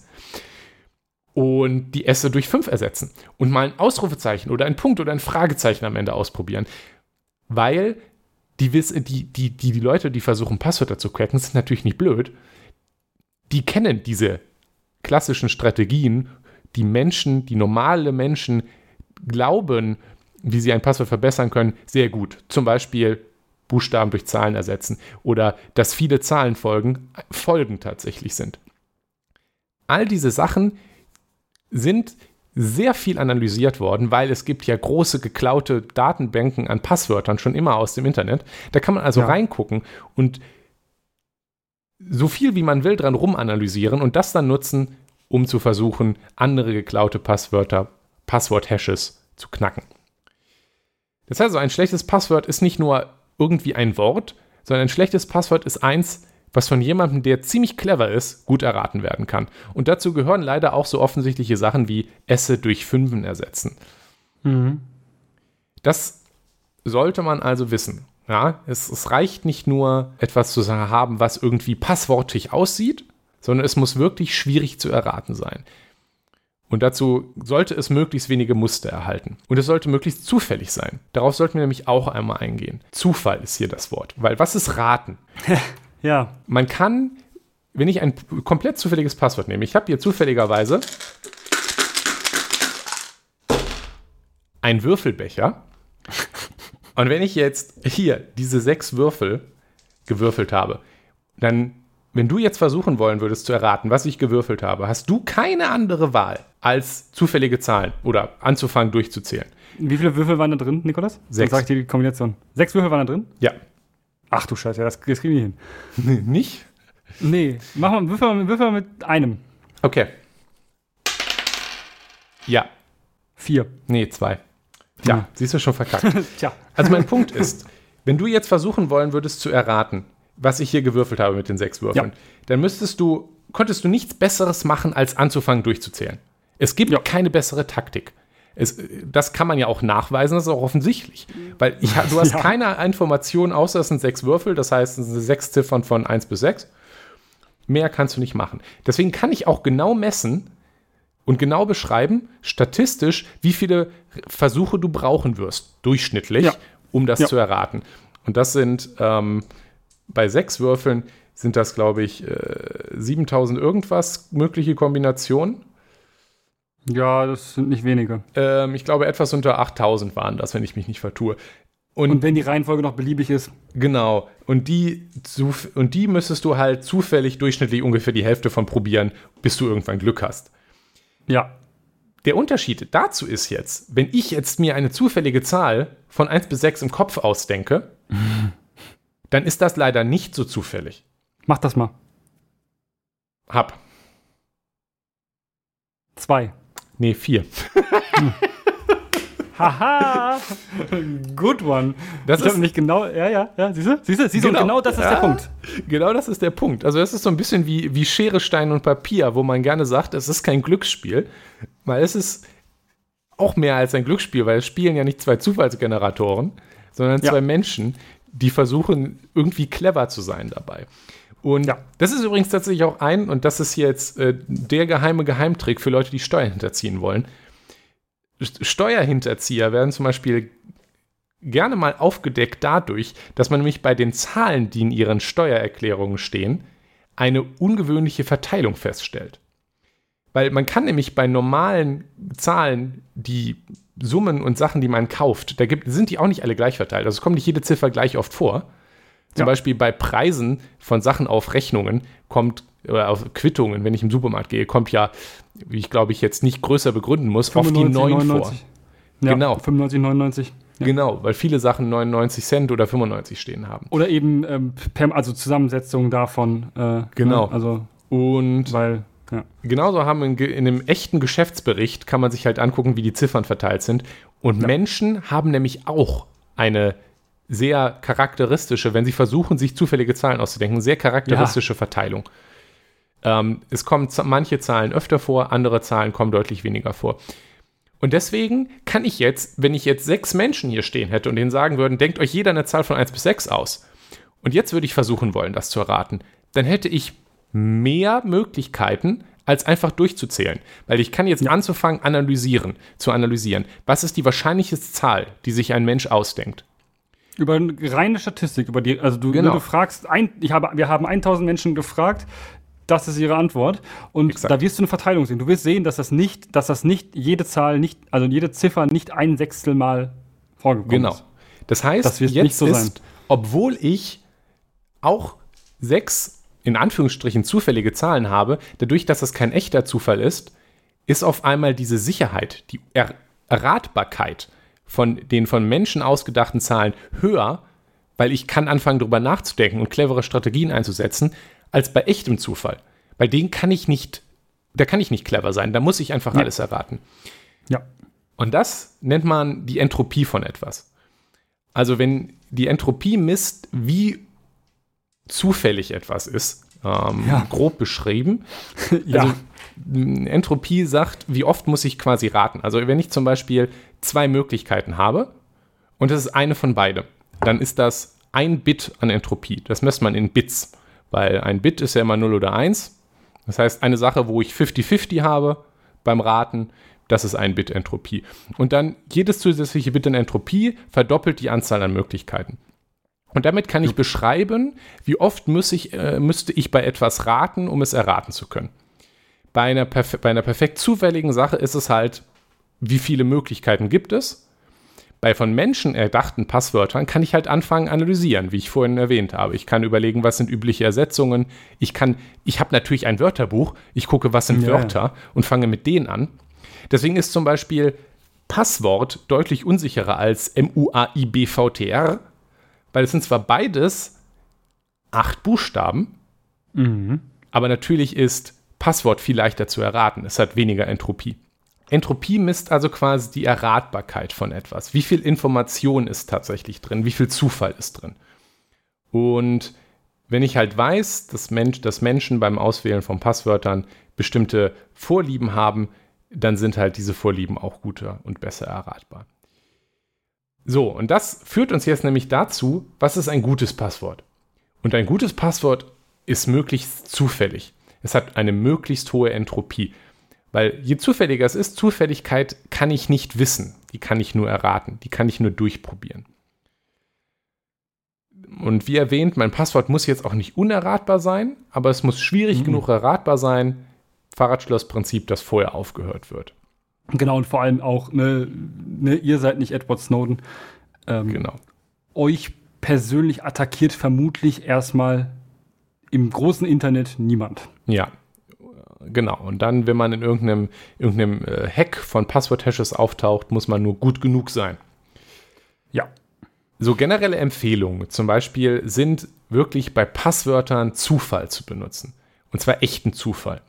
und die Esse durch 5 ersetzen und mal ein Ausrufezeichen oder ein Punkt oder ein Fragezeichen am Ende ausprobieren. Weil die, die, die, die, die Leute, die versuchen, Passwörter zu cracken, sind natürlich nicht blöd. Die kennen diese klassischen Strategien, die Menschen, die normale Menschen glauben, wie sie ein Passwort verbessern können, sehr gut. Zum Beispiel Buchstaben durch Zahlen ersetzen oder dass viele Zahlenfolgen Folgen tatsächlich sind. All diese Sachen sind sehr viel analysiert worden, weil es gibt ja große geklaute Datenbanken an Passwörtern schon immer aus dem Internet. Da kann man also Ja. reingucken und so viel wie man will dran rumanalysieren und das dann nutzen, um zu versuchen, andere geklaute Passwörter, Passwort-Hashes zu knacken. Das heißt, also ein schlechtes Passwort ist nicht nur irgendwie ein Wort, sondern ein schlechtes Passwort ist eins, was von jemandem, der ziemlich clever ist, gut erraten werden kann. Und dazu gehören leider auch so offensichtliche Sachen wie Esse durch Fünfen ersetzen. Das sollte man also wissen. Ja, es, es reicht nicht nur, etwas zu haben, was irgendwie passwortig aussieht, sondern es muss wirklich schwierig zu erraten sein. Und dazu sollte es möglichst wenige Muster erhalten. Und es sollte möglichst zufällig sein. Darauf sollten wir nämlich auch einmal eingehen. Zufall ist hier das Wort. Weil was ist raten? Ja. Man kann, wenn ich ein komplett zufälliges Passwort nehme, ich habe hier zufälligerweise einen Würfelbecher. Und wenn ich jetzt hier diese sechs Würfel gewürfelt habe, dann, wenn du jetzt versuchen wollen würdest zu erraten, was ich gewürfelt habe, hast du keine andere Wahl, als zufällige Zahlen oder anzufangen durchzuzählen. Wie viele Würfel waren da drin, Nikolas? Sechs. Dann sag ich dir die Kombination. Sechs Würfel waren da drin? Ja. Ach du Scheiße, das, das kriegen wir hin. Nicht? Nee, mach mal, würfel mal, würfel mal mit einem. Okay. Ja. Vier. Nee, zwei. Ja. siehst du schon verkackt. Tja. Also mein Punkt ist, Wenn du jetzt versuchen wollen würdest zu erraten, was ich hier gewürfelt habe mit den sechs Würfeln, Ja. dann müsstest du, konntest du nichts Besseres machen, als anzufangen durchzuzählen. Es gibt Ja. keine bessere Taktik. Es, das kann man ja auch nachweisen, das ist auch offensichtlich. Weil ich, du hast Ja. keine Information, außer es sind sechs Würfel, das heißt, es sind sechs Ziffern von 1 bis 6. Mehr kannst du nicht machen. Deswegen kann ich auch genau messen und genau beschreiben, statistisch, wie viele Versuche du brauchen wirst, durchschnittlich, Ja. um das Ja. zu erraten. Und das sind ähm, bei sechs Würfeln sind das, glaube ich, äh, 7000 irgendwas mögliche Kombinationen. Ja, das sind nicht wenige. Ähm, ich glaube, etwas unter 8000 waren das, wenn ich mich nicht vertue. Und, Und wenn die Reihenfolge noch beliebig ist, genau, und die, und die müsstest du halt zufällig durchschnittlich ungefähr die Hälfte von probieren, bis du irgendwann Glück hast. ja. Der Unterschied dazu ist jetzt, wenn ich jetzt mir eine zufällige Zahl von 1 bis 6 im Kopf ausdenke, dann ist das leider nicht so zufällig. Mach das mal. Hab. Zwei. Nee, 4. Haha! Good one. Das ich ist- nicht genau. Ja, ja, ja. Siehst du? Siehst du? Siehst du? Genau. Genau das ist Ja. der Punkt. Genau das ist der Punkt. Also es ist so ein bisschen wie, wie Schere, Stein und Papier, wo man gerne sagt, es ist kein Glücksspiel, weil es ist auch mehr als ein Glücksspiel, weil es spielen ja nicht zwei Zufallsgeneratoren, sondern Ja. zwei Menschen, die versuchen, irgendwie clever zu sein dabei. Und Ja. das ist übrigens tatsächlich auch ein, und das ist hier jetzt äh, der geheime Geheimtrick für Leute, die Steuern hinterziehen wollen. St- Steuerhinterzieher werden zum Beispiel gerne mal aufgedeckt dadurch, dass man nämlich bei den Zahlen, die in ihren Steuererklärungen stehen, eine ungewöhnliche Verteilung feststellt. Weil man kann nämlich bei normalen Zahlen die Summen und Sachen, die man kauft, da gibt, sind die auch nicht alle gleich verteilt. Also es kommt nicht jede Ziffer gleich oft vor. Zum Ja. Beispiel bei Preisen von Sachen auf Rechnungen kommt, oder auf Quittungen, wenn ich im Supermarkt gehe, kommt ja, wie ich glaube ich jetzt nicht größer begründen muss, oft die 9 vor. Ja, Genau. 95, 99. Ja. Genau, weil viele Sachen 99 Cent oder 95 stehen haben. Oder eben ähm, per, also Zusammensetzung davon. Äh, Genau. Ne? Also, Und weil, ja. genauso haben in, in einem echten Geschäftsbericht kann man sich halt angucken, wie die Ziffern verteilt sind. Und Menschen haben nämlich auch eine sehr charakteristische, wenn sie versuchen, sich zufällige Zahlen auszudenken, sehr charakteristische Verteilung. Ähm, es kommen manche Zahlen öfter vor, andere Zahlen kommen deutlich weniger vor. Und deswegen kann ich jetzt, wenn ich jetzt sechs Menschen hier stehen hätte und denen sagen würden, denkt euch jeder eine Zahl von 1 bis 6 aus. Und jetzt würde ich versuchen wollen, das zu erraten. Dann hätte ich mehr Möglichkeiten, als einfach durchzuzählen. Weil ich kann jetzt anzufangen, analysieren, zu analysieren. Was ist die wahrscheinlichste Zahl, die sich ein Mensch ausdenkt? Über eine reine Statistik, über die, also du, Genau. du fragst, ein, ich habe, wir haben 1000 Menschen gefragt, das ist ihre Antwort. Und Exakt. da wirst du eine Verteilung sehen. Du wirst sehen, dass das nicht, dass das nicht jede Zahl nicht, also jede Ziffer nicht ein Sechstel Mal vorgekommen Genau. ist. Das heißt, Das wird jetzt nicht so ist, sein. obwohl ich auch sechs in Anführungsstrichen zufällige Zahlen habe, dadurch, dass das kein echter Zufall ist, ist auf einmal diese Sicherheit, die er Erratbarkeit von den von Menschen ausgedachten Zahlen höher, weil ich kann anfangen, darüber nachzudenken und clevere Strategien einzusetzen, als bei echtem Zufall. Bei denen kann ich nicht, da kann ich nicht clever sein, da muss ich einfach Ja. alles erraten. Ja. Und das nennt man die Entropie von etwas. Also wenn die Entropie misst, wie zufällig etwas ist, ähm, Ja. grob beschrieben. ja. Also, Entropie sagt, wie oft muss ich quasi raten. Also wenn ich zum Beispiel zwei Möglichkeiten habe und es ist eine von beide, dann ist das ein Bit an Entropie. Das misst man in Bits, weil ein Bit ist ja immer 0 oder 1. Das heißt, eine Sache, wo ich 50-50 habe beim Raten, das ist ein Bit Entropie. Und dann jedes zusätzliche Bit an Entropie verdoppelt die Anzahl an Möglichkeiten. Und damit kann ich beschreiben, wie oft ich, äh, müsste ich bei etwas raten, um es erraten zu können. Bei einer, bei einer perfekt zufälligen Sache ist es halt, wie viele Möglichkeiten gibt es. Bei von Menschen erdachten Passwörtern kann ich halt anfangen analysieren, wie ich vorhin erwähnt habe. Ich kann überlegen, was sind übliche Ersetzungen. Ich kann, ich habe natürlich ein Wörterbuch. Ich gucke, was sind Ja. Wörter und fange mit denen an. Deswegen ist zum Beispiel Passwort deutlich unsicherer als M-U-A-I-B-V-T-R, weil es sind zwar beides acht Buchstaben, Mhm. aber natürlich ist Passwort viel leichter zu erraten. Es hat weniger Entropie. Entropie misst also quasi die Erratbarkeit von etwas. Wie viel Information ist tatsächlich drin? Wie viel Zufall ist drin? Und wenn ich halt weiß, dass, Mensch, dass Menschen beim Auswählen von Passwörtern bestimmte Vorlieben haben, dann sind halt diese Vorlieben auch guter und besser erratbar. So, und das führt uns jetzt nämlich dazu, was ist ein gutes Passwort? Und ein gutes Passwort ist möglichst zufällig. Es hat eine möglichst hohe Entropie. Weil je zufälliger es ist, Zufälligkeit kann ich nicht wissen. Die kann ich nur erraten. Die kann ich nur durchprobieren. Und wie erwähnt, mein Passwort muss jetzt auch nicht unerratbar sein, aber es muss schwierig mhm. genug erratbar sein. Fahrradschlossprinzip, dass vorher aufgehört wird. Genau, und vor allem auch, ne, ne, ihr seid nicht Edward Snowden. Ähm, genau. Euch persönlich attackiert vermutlich erstmal im großen Internet niemand. Ja, genau. Und dann, wenn man in irgendeinem, irgendeinem äh, Hack von Passwort-Hashes auftaucht, muss man nur gut genug sein. Ja. So generelle Empfehlungen zum Beispiel sind wirklich bei Passwörtern Zufall zu benutzen. Und zwar echten Zufall.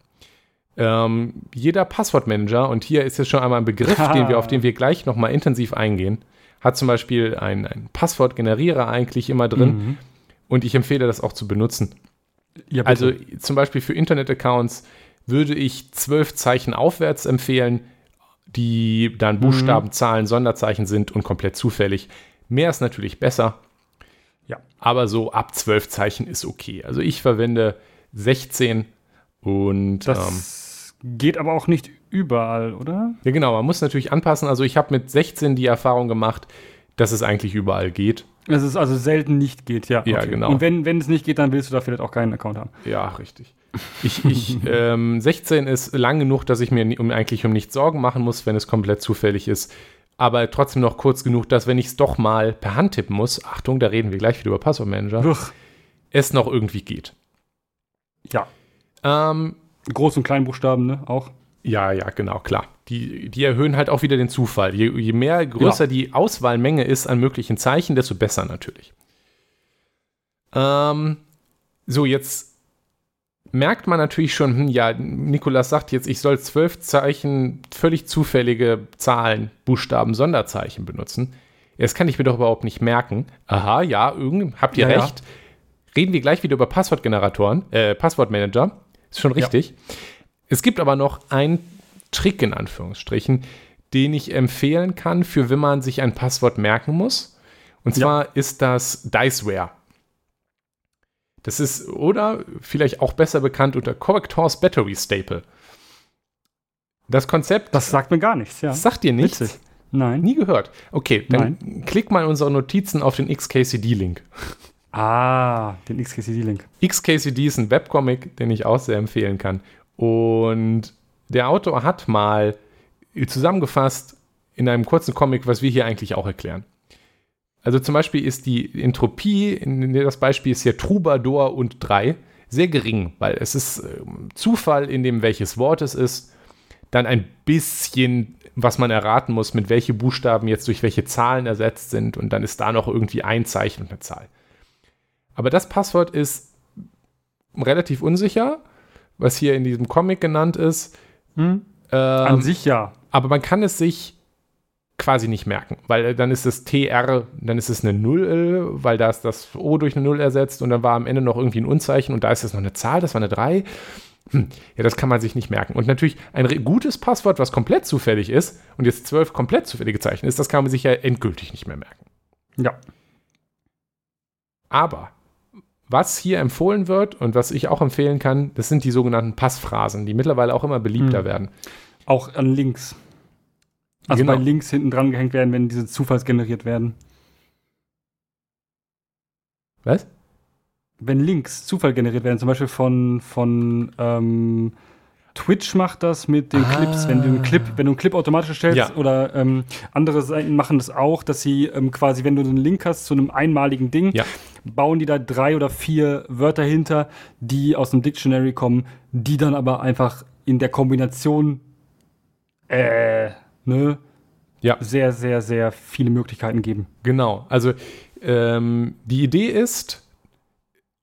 Ähm, jeder Passwortmanager, und hier ist jetzt schon einmal ein Begriff, den wir, auf den wir gleich nochmal intensiv eingehen, hat zum Beispiel einen Passwortgenerierer eigentlich immer drin. Mhm. Und ich empfehle das auch zu benutzen. Ja, also zum Beispiel für Internet-Accounts würde ich zwölf Zeichen aufwärts empfehlen, die dann Buchstaben, mhm. Zahlen, Sonderzeichen sind und komplett zufällig. Mehr ist natürlich besser. Ja. Aber so ab zwölf Zeichen ist okay. Also ich verwende 16 und das ähm, geht aber auch nicht überall, oder? Ja, genau. Man muss natürlich anpassen. Also ich habe mit 16 die Erfahrung gemacht, dass es eigentlich überall geht. Dass es also selten nicht geht, ja. Ja, okay. genau. Und wenn, wenn es nicht geht, dann willst du da vielleicht auch keinen Account haben. Ja, richtig. Ich, ich ähm, 16 ist lang genug, dass ich mir um, eigentlich um nichts Sorgen machen muss, wenn es komplett zufällig ist. Aber trotzdem noch kurz genug, dass wenn ich es doch mal per Hand tippen muss, Achtung, da reden wir gleich wieder über Passwortmanager, Uch. es noch irgendwie geht. Ja. Ähm, Groß- und Kleinbuchstaben, ne? Auch. Ja, ja, genau, klar. Die, die erhöhen halt auch wieder den Zufall. Je, je mehr größer ja. die Auswahlmenge ist an möglichen Zeichen, desto besser natürlich. Ähm, so, jetzt merkt man natürlich schon, hm, ja, Nikolas sagt jetzt, ich soll zwölf Zeichen, völlig zufällige Zahlen, Buchstaben, Sonderzeichen benutzen. Das kann ich mir doch überhaupt nicht merken. Aha, ja, irgend, habt ihr ja, recht. Ja. Reden wir gleich wieder über Passwortgeneratoren, äh, Passwortmanager. Ist schon richtig. Ja. Es gibt aber noch einen Trick in Anführungsstrichen, den ich empfehlen kann, für wenn man sich ein Passwort merken muss. Und zwar ist das Diceware. Das ist, oder vielleicht auch besser bekannt unter Correctors Battery Staple. Das Konzept. Das sagt mir gar nichts, ja. Sagt dir nichts? Witzig. Nein. Nie gehört. Okay, dann Nein. klick mal in unsere Notizen auf den XKCD-Link. Ah, den XKCD-Link. XKCD ist ein Webcomic, den ich auch sehr empfehlen kann. Und der Autor hat mal zusammengefasst in einem kurzen Comic, was wir hier eigentlich auch erklären. Also zum Beispiel ist die Entropie, in das Beispiel ist hier Troubadour und 3, sehr gering, weil es ist äh, Zufall in dem, welches Wort es ist. Dann ein bisschen, was man erraten muss, mit welche Buchstaben jetzt durch welche Zahlen ersetzt sind. Und dann ist da noch irgendwie ein Zeichen und eine Zahl. Aber das Passwort ist relativ unsicher, was hier in diesem Comic genannt ist. Hm? Ähm, An sich ja. Aber man kann es sich quasi nicht merken, weil dann ist es TR, dann ist es eine Null, weil da ist das O durch eine Null ersetzt und dann war am Ende noch irgendwie ein Unzeichen und da ist es noch eine Zahl, das war eine 3. Hm, ja, das kann man sich nicht merken. Und natürlich ein gutes Passwort, was komplett zufällig ist und jetzt zwölf komplett zufällige Zeichen ist, das kann man sich ja endgültig nicht mehr merken. Ja. Aber was hier empfohlen wird und was ich auch empfehlen kann, das sind die sogenannten Passphrasen, die mittlerweile auch immer beliebter hm. werden. Auch an Links. Also genau. bei Links hinten dran gehängt werden, wenn diese zufallsgeneriert werden. Was? Wenn Links Zufall generiert werden, zum Beispiel von, von ähm, Twitch macht das mit den ah. Clips, wenn du einen Clip, wenn du einen Clip automatisch erstellst ja. oder ähm, andere Seiten machen das auch, dass sie ähm, quasi, wenn du einen Link hast zu einem einmaligen Ding, ja. bauen die da drei oder vier Wörter hinter, die aus dem Dictionary kommen, die dann aber einfach in der Kombination äh, ne, ja. sehr, sehr, sehr viele Möglichkeiten geben. Genau. Also ähm, die Idee ist,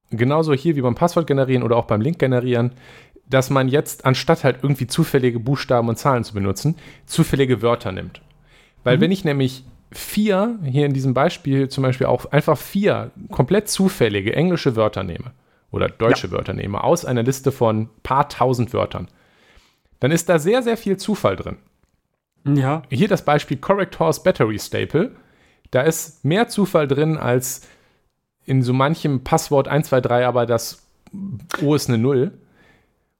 genauso hier wie beim Passwort generieren oder auch beim Link generieren, dass man jetzt, anstatt halt irgendwie zufällige Buchstaben und Zahlen zu benutzen, zufällige Wörter nimmt. Weil mhm. wenn ich nämlich vier, hier in diesem Beispiel zum Beispiel auch einfach vier komplett zufällige englische Wörter nehme oder deutsche ja. Wörter nehme aus einer Liste von paar tausend Wörtern, dann ist da sehr, sehr viel Zufall drin. Ja. Hier das Beispiel Correct Horse Battery Staple. Da ist mehr Zufall drin als in so manchem Passwort 123, aber das O ist eine Null.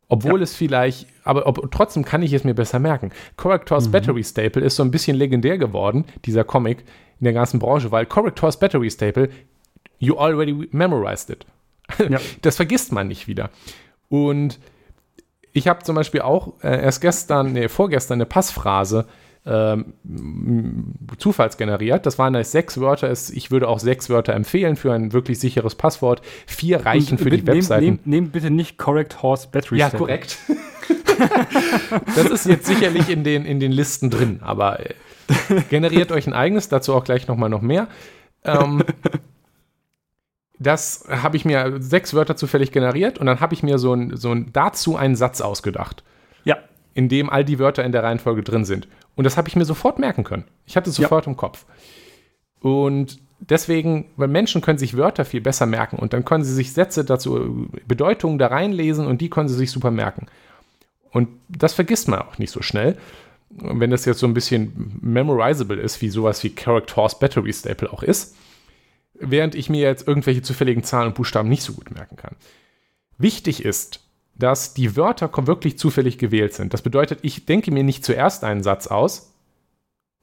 Obwohl ja. es vielleicht, aber ob, trotzdem kann ich es mir besser merken. Correctors mhm. Battery Staple ist so ein bisschen legendär geworden, dieser Comic in der ganzen Branche, weil Correctors Battery Staple, you already memorized it. Ja. Das vergisst man nicht wieder. Und ich habe zum Beispiel auch äh, erst gestern, nee, vorgestern eine Passphrase ähm, zufallsgeneriert. Das waren jetzt sechs Wörter. Ich würde auch sechs Wörter empfehlen für ein wirklich sicheres Passwort. Vier reichen Und, für die Webseiten. Nehmt nehm bitte nicht Correct Horse Battery. Ja, korrekt. das ist jetzt sicherlich in den, in den Listen drin, aber äh, generiert euch ein eigenes, dazu auch gleich nochmal noch mehr. Ähm, das habe ich mir sechs Wörter zufällig generiert und dann habe ich mir so, ein, so ein, dazu einen Satz ausgedacht. Ja. In dem all die Wörter in der Reihenfolge drin sind. Und das habe ich mir sofort merken können. Ich hatte es sofort ja. im Kopf. Und deswegen, weil Menschen können sich Wörter viel besser merken und dann können sie sich Sätze dazu, Bedeutungen da reinlesen und die können sie sich super merken. Und das vergisst man auch nicht so schnell. Und wenn das jetzt so ein bisschen memorizable ist, wie sowas wie Character Horse Battery Staple auch ist, während ich mir jetzt irgendwelche zufälligen Zahlen und Buchstaben nicht so gut merken kann. Wichtig ist, dass die Wörter wirklich zufällig gewählt sind. Das bedeutet, ich denke mir nicht zuerst einen Satz aus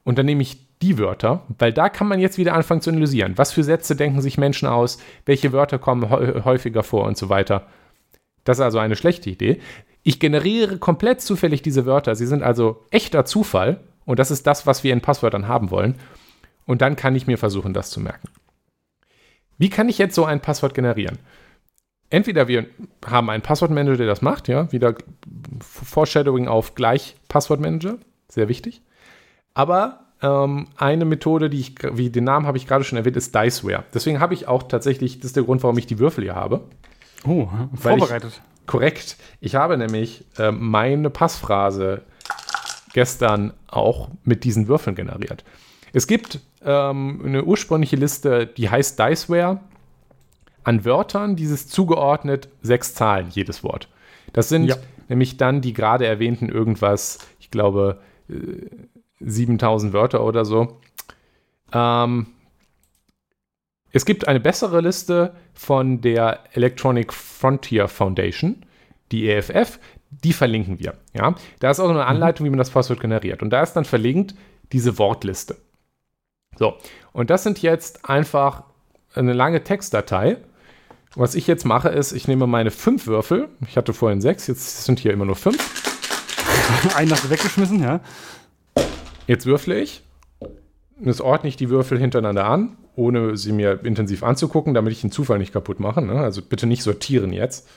und dann nehme ich die Wörter, weil da kann man jetzt wieder anfangen zu analysieren. Was für Sätze denken sich Menschen aus? Welche Wörter kommen häufiger vor und so weiter? Das ist also eine schlechte Idee. Ich generiere komplett zufällig diese Wörter. Sie sind also echter Zufall und das ist das, was wir in Passwörtern haben wollen. Und dann kann ich mir versuchen, das zu merken. Wie kann ich jetzt so ein Passwort generieren? Entweder wir haben einen Passwortmanager, der das macht, ja, wieder Foreshadowing auf gleich Passwortmanager, sehr wichtig. Aber ähm, eine Methode, die ich, wie den Namen habe ich gerade schon erwähnt, ist Diceware. Deswegen habe ich auch tatsächlich, das ist der Grund, warum ich die Würfel hier habe. Oh, vorbereitet. Ich, korrekt. Ich habe nämlich äh, meine Passphrase gestern auch mit diesen Würfeln generiert. Es gibt ähm, eine ursprüngliche Liste, die heißt Diceware. An Wörtern dieses zugeordnet sechs Zahlen, jedes Wort. Das sind ja. nämlich dann die gerade erwähnten irgendwas, ich glaube, äh, 7000 Wörter oder so. Ähm, es gibt eine bessere Liste von der Electronic Frontier Foundation, die EFF, die verlinken wir. Ja? Da ist auch eine mhm. Anleitung, wie man das Passwort generiert. Und da ist dann verlinkt diese Wortliste. So, und das sind jetzt einfach eine lange Textdatei. Was ich jetzt mache, ist, ich nehme meine fünf Würfel. Ich hatte vorhin sechs, jetzt sind hier immer nur fünf. Einen hast du weggeschmissen, ja. Jetzt würfle ich. Jetzt ordne ich die Würfel hintereinander an, ohne sie mir intensiv anzugucken, damit ich den Zufall nicht kaputt mache. Ne? Also bitte nicht sortieren jetzt.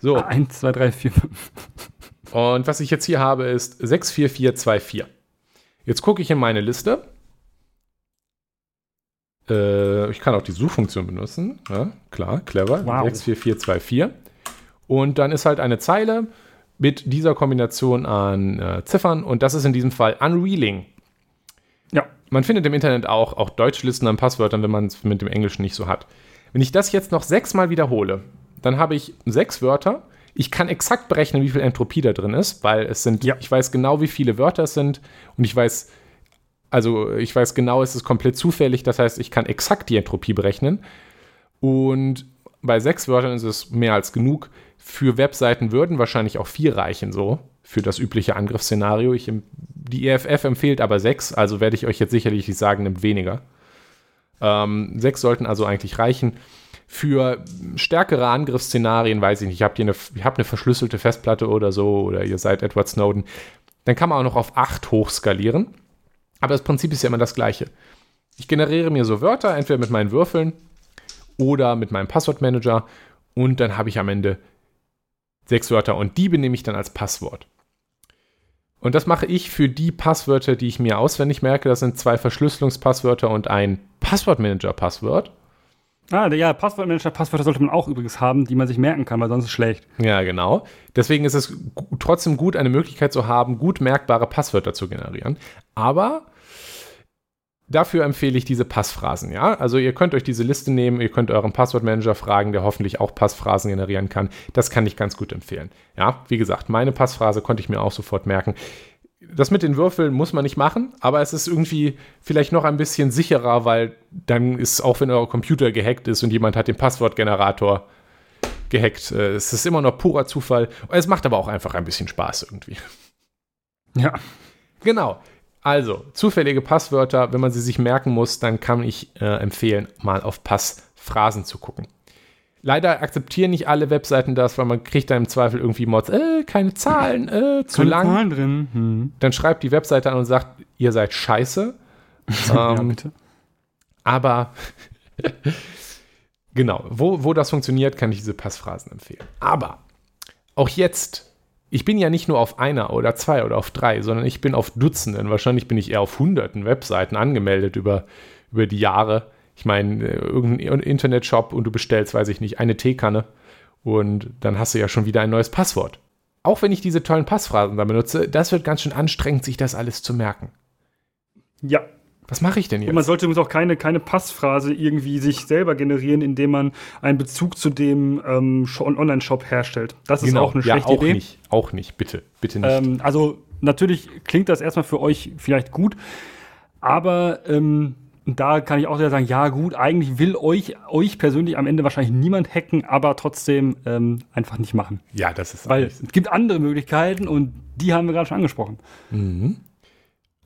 So. Eins, zwei, drei, vier, fünf. Und was ich jetzt hier habe, ist 6, 4, 4, 2, 4. Jetzt gucke ich in meine Liste äh, ich kann auch die Suchfunktion benutzen. Ja, klar, clever. Wow. 64424. Und dann ist halt eine Zeile mit dieser Kombination an äh, Ziffern und das ist in diesem Fall Unreeling. Ja. Man findet im Internet auch, auch Deutschlisten an Passwörtern, wenn man es mit dem Englischen nicht so hat. Wenn ich das jetzt noch sechsmal wiederhole, dann habe ich sechs Wörter. Ich kann exakt berechnen, wie viel Entropie da drin ist, weil es sind, ja. ich weiß genau, wie viele Wörter es sind und ich weiß also ich weiß genau, es ist komplett zufällig, das heißt, ich kann exakt die Entropie berechnen. Und bei sechs Wörtern ist es mehr als genug. Für Webseiten würden wahrscheinlich auch vier reichen, so für das übliche Angriffsszenario. Ich, die EFF empfiehlt aber sechs, also werde ich euch jetzt sicherlich nicht sagen, nimmt weniger. Ähm, sechs sollten also eigentlich reichen. Für stärkere Angriffsszenarien, weiß ich nicht, habt ihr eine, ihr habt eine verschlüsselte Festplatte oder so, oder ihr seid Edward Snowden, dann kann man auch noch auf acht hochskalieren. Aber das Prinzip ist ja immer das gleiche. Ich generiere mir so Wörter, entweder mit meinen Würfeln oder mit meinem Passwortmanager und dann habe ich am Ende sechs Wörter und die benehme ich dann als Passwort. Und das mache ich für die Passwörter, die ich mir auswendig merke. Das sind zwei Verschlüsselungspasswörter und ein Passwortmanager-Passwort. Ah, ja, Passwortmanager, Passwörter sollte man auch übrigens haben, die man sich merken kann, weil sonst ist es schlecht. Ja, genau. Deswegen ist es trotzdem gut, eine Möglichkeit zu haben, gut merkbare Passwörter zu generieren. Aber dafür empfehle ich diese Passphrasen, ja. Also ihr könnt euch diese Liste nehmen, ihr könnt euren Passwortmanager fragen, der hoffentlich auch Passphrasen generieren kann. Das kann ich ganz gut empfehlen. Ja, wie gesagt, meine Passphrase konnte ich mir auch sofort merken das mit den Würfeln muss man nicht machen, aber es ist irgendwie vielleicht noch ein bisschen sicherer, weil dann ist, auch wenn euer Computer gehackt ist und jemand hat den Passwortgenerator gehackt, äh, es ist immer noch purer Zufall. Es macht aber auch einfach ein bisschen Spaß irgendwie. Ja. Genau. Also, zufällige Passwörter, wenn man sie sich merken muss, dann kann ich äh, empfehlen, mal auf Passphrasen zu gucken. Leider akzeptieren nicht alle Webseiten das, weil man kriegt da im Zweifel irgendwie Mods, äh, keine Zahlen, äh, zu keine lang. Zahlen drin. Hm. Dann schreibt die Webseite an und sagt, ihr seid scheiße. ja, ähm, bitte. Aber genau, wo, wo das funktioniert, kann ich diese Passphrasen empfehlen. Aber auch jetzt, ich bin ja nicht nur auf einer oder zwei oder auf drei, sondern ich bin auf Dutzenden, wahrscheinlich bin ich eher auf hunderten Webseiten angemeldet über, über die Jahre. Ich meine, äh, irgendein Internetshop und du bestellst, weiß ich nicht, eine Teekanne und dann hast du ja schon wieder ein neues Passwort. Auch wenn ich diese tollen Passphrasen da benutze, das wird ganz schön anstrengend, sich das alles zu merken. Ja. Was mache ich denn jetzt? Und man sollte übrigens auch keine, keine Passphrase irgendwie sich selber generieren, indem man einen Bezug zu dem ähm, Online-Shop herstellt. Das ist genau. auch eine schlechte ja, auch Idee. Nicht, auch nicht, bitte, bitte nicht. Ähm, also natürlich klingt das erstmal für euch vielleicht gut, aber ähm, da kann ich auch sehr sagen, ja gut, eigentlich will euch, euch persönlich am Ende wahrscheinlich niemand hacken, aber trotzdem ähm, einfach nicht machen. Ja, das ist Weil es gibt andere Möglichkeiten und die haben wir gerade schon angesprochen. Mhm.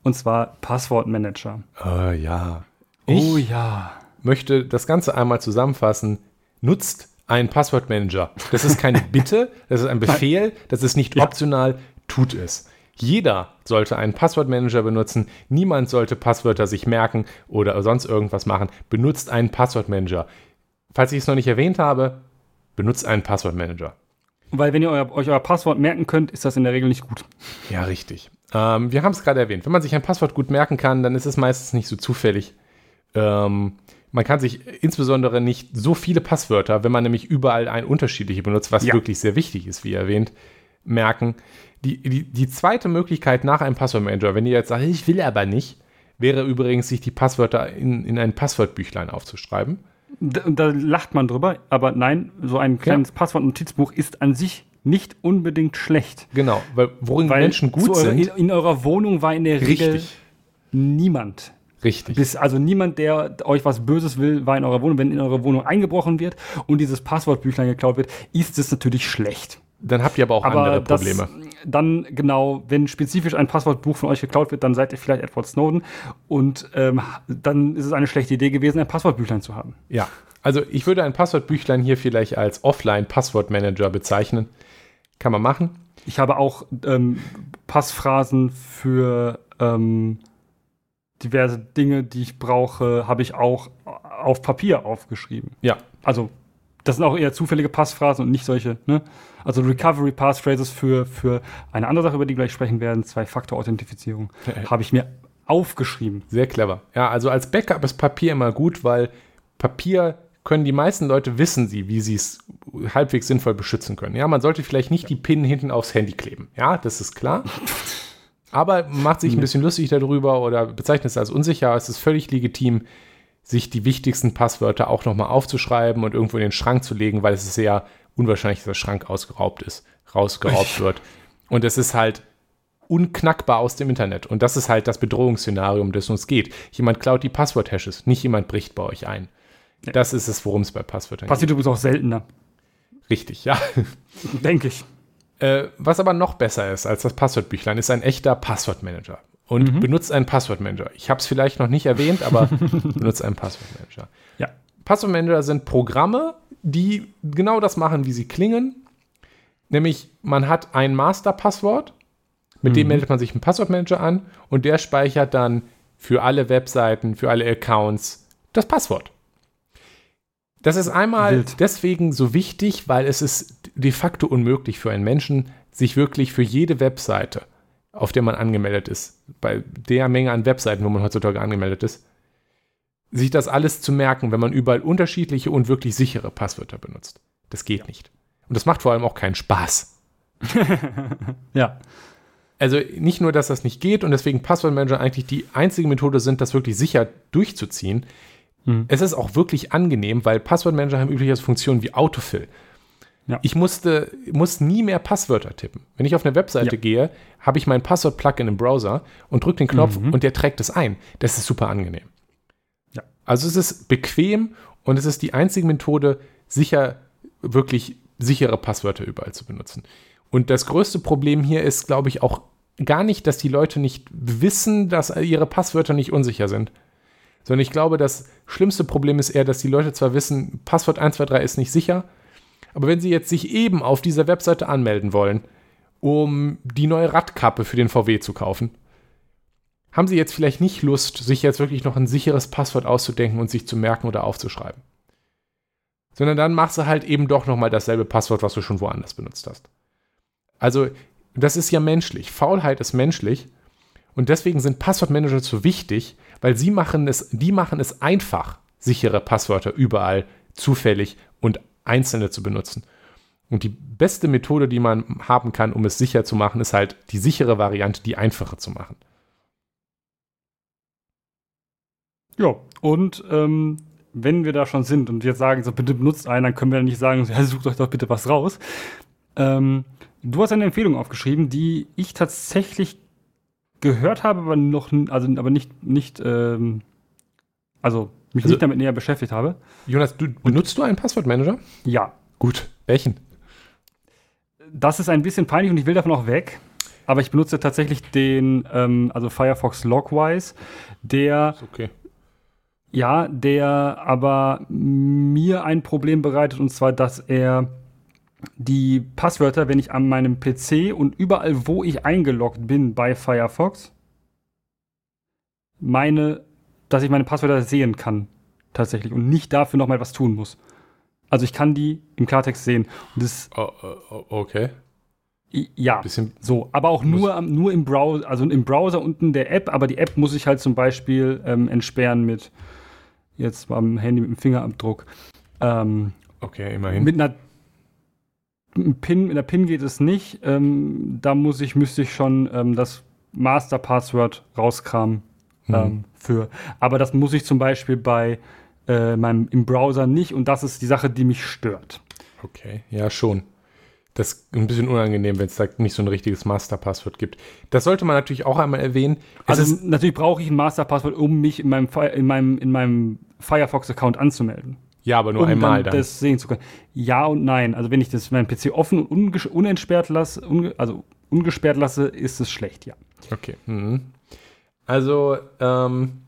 Und zwar Passwortmanager. Äh, ja. Ich oh ja. möchte das Ganze einmal zusammenfassen. Nutzt einen Passwortmanager. Das ist keine Bitte, das ist ein Befehl, das ist nicht optional, tut es. Jeder sollte einen Passwortmanager benutzen. Niemand sollte Passwörter sich merken oder sonst irgendwas machen. Benutzt einen Passwortmanager. Falls ich es noch nicht erwähnt habe, benutzt einen Passwortmanager. Weil wenn ihr euer, euch euer Passwort merken könnt, ist das in der Regel nicht gut. Ja, richtig. Ähm, wir haben es gerade erwähnt. Wenn man sich ein Passwort gut merken kann, dann ist es meistens nicht so zufällig. Ähm, man kann sich insbesondere nicht so viele Passwörter, wenn man nämlich überall ein unterschiedliche benutzt, was ja. wirklich sehr wichtig ist, wie erwähnt, merken. Die, die, die zweite Möglichkeit nach einem Passwortmanager, wenn ihr jetzt sagt, ich will aber nicht, wäre übrigens, sich die Passwörter in, in ein Passwortbüchlein aufzuschreiben. Da, da lacht man drüber, aber nein, so ein kleines ja. Passwortnotizbuch ist an sich nicht unbedingt schlecht. Genau, weil worin weil Menschen gut sind. In, in, eurer Wohnung war in der Regel Richtig. niemand. Richtig. Bis, also niemand, der euch was Böses will, war in eurer Wohnung. Wenn in eurer Wohnung eingebrochen wird und dieses Passwortbüchlein geklaut wird, ist es natürlich schlecht. Dann habt ihr aber auch aber andere Probleme. Das, dann genau, wenn spezifisch ein Passwortbuch von euch geklaut wird, dann seid ihr vielleicht Edward Snowden und ähm, dann ist es eine schlechte Idee gewesen, ein Passwortbüchlein zu haben. Ja, also ich würde ein Passwortbüchlein hier vielleicht als Offline-Passwortmanager bezeichnen. Kann man machen. Ich habe auch ähm, Passphrasen für ähm, diverse Dinge, die ich brauche, habe ich auch auf Papier aufgeschrieben. Ja. Also das sind auch eher zufällige Passphrasen und nicht solche, ne? Also Recovery Passphrases für, für eine andere Sache, über die wir gleich sprechen werden, Zwei-Faktor-Authentifizierung, habe ich mir aufgeschrieben. Sehr clever. Ja, also als Backup ist Papier immer gut, weil Papier können die meisten Leute wissen sie, wie sie es halbwegs sinnvoll beschützen können. Ja, man sollte vielleicht nicht die PIN hinten aufs Handy kleben. Ja, das ist klar. Aber macht sich ein bisschen lustig darüber oder bezeichnet es als unsicher. Es ist völlig legitim, sich die wichtigsten Passwörter auch nochmal aufzuschreiben und irgendwo in den Schrank zu legen, weil es ist sehr unwahrscheinlich, dass der Schrank ausgeraubt ist, rausgeraubt wird. Und es ist halt unknackbar aus dem Internet. Und das ist halt das Bedrohungsszenario, um das es uns geht. Jemand klaut die Passwort-Hashes, nicht jemand bricht bei euch ein. Ja. Das ist es, worum es bei Passwörtern geht. Passiert übrigens auch seltener. Richtig, ja. Denke ich. Äh, was aber noch besser ist als das Passwortbüchlein, ist ein echter Passwortmanager und mhm. benutzt einen Passwortmanager. Ich habe es vielleicht noch nicht erwähnt, aber benutzt einen Passwortmanager. Ja. Passwortmanager sind Programme, die genau das machen, wie sie klingen. Nämlich, man hat ein Masterpasswort, mit mhm. dem meldet man sich einen Passwortmanager an und der speichert dann für alle Webseiten, für alle Accounts das Passwort. Das ist einmal Wild. deswegen so wichtig, weil es ist de facto unmöglich für einen Menschen, sich wirklich für jede Webseite auf der man angemeldet ist, bei der Menge an Webseiten, wo man heutzutage angemeldet ist, sich das alles zu merken, wenn man überall unterschiedliche und wirklich sichere Passwörter benutzt. Das geht nicht. Und das macht vor allem auch keinen Spaß. ja. Also nicht nur, dass das nicht geht und deswegen Passwortmanager eigentlich die einzige Methode sind, das wirklich sicher durchzuziehen. Mhm. Es ist auch wirklich angenehm, weil Passwortmanager haben üblicherweise Funktionen wie Autofill. Ja. Ich musste, muss nie mehr Passwörter tippen. Wenn ich auf eine Webseite ja. gehe, habe ich mein Passwort-Plugin im Browser und drücke den Knopf mhm. und der trägt es ein. Das ist super angenehm. Ja. Also es ist bequem und es ist die einzige Methode, sicher, wirklich sichere Passwörter überall zu benutzen. Und das größte Problem hier ist, glaube ich, auch gar nicht, dass die Leute nicht wissen, dass ihre Passwörter nicht unsicher sind. Sondern ich glaube, das schlimmste Problem ist eher, dass die Leute zwar wissen, Passwort 123 ist nicht sicher, aber wenn sie jetzt sich eben auf dieser Webseite anmelden wollen, um die neue Radkappe für den VW zu kaufen, haben sie jetzt vielleicht nicht Lust, sich jetzt wirklich noch ein sicheres Passwort auszudenken und sich zu merken oder aufzuschreiben. Sondern dann machst du halt eben doch nochmal dasselbe Passwort, was du schon woanders benutzt hast. Also, das ist ja menschlich. Faulheit ist menschlich. Und deswegen sind Passwortmanager so wichtig, weil sie machen es, die machen es einfach, sichere Passwörter überall zufällig und einzelne zu benutzen. Und die beste Methode, die man haben kann, um es sicher zu machen, ist halt die sichere Variante, die einfache zu machen. Ja, und ähm, wenn wir da schon sind und jetzt sagen, so bitte benutzt einen, dann können wir nicht sagen, ja, sucht euch doch bitte was raus. Ähm, Du hast eine Empfehlung aufgeschrieben, die ich tatsächlich gehört habe, aber noch, also aber nicht, nicht, ähm, also mich also, nicht damit näher beschäftigt habe. Jonas, du, benutzt du einen Passwortmanager? Ja. Gut. Welchen? Das ist ein bisschen peinlich und ich will davon auch weg. Aber ich benutze tatsächlich den, ähm, also Firefox Logwise, der okay. Ja, der aber mir ein Problem bereitet, und zwar, dass er die Passwörter, wenn ich an meinem PC und überall, wo ich eingeloggt bin bei Firefox, meine, dass ich meine Passwörter sehen kann, tatsächlich, und nicht dafür nochmal was tun muss. Also ich kann die im Klartext sehen. Und das, oh, oh, okay. Ja, Bisschen so, aber auch nur, nur im Browser, also im Browser unten der App, aber die App muss ich halt zum Beispiel ähm, entsperren mit jetzt beim Handy mit dem Fingerabdruck. Ähm, okay, immerhin. Mit einer PIN, in der PIN geht es nicht. Ähm, da muss ich, müsste ich schon ähm, das Master-Passwort rauskramen mhm. ähm, für. Aber das muss ich zum Beispiel bei äh, meinem im Browser nicht und das ist die Sache, die mich stört. Okay, ja, schon. Das ist ein bisschen unangenehm, wenn es da nicht so ein richtiges Masterpasswort gibt. Das sollte man natürlich auch einmal erwähnen. Es also natürlich brauche ich ein Masterpasswort, um mich in meinem, in meinem, in meinem Firefox-Account anzumelden. Ja, aber nur um einmal dann, dann, das sehen zu können. Ja und nein. Also wenn ich das meinen PC offen und unentsperrt lasse, unge also ungesperrt lasse, ist es schlecht, ja. Okay. Mhm. Also, ähm,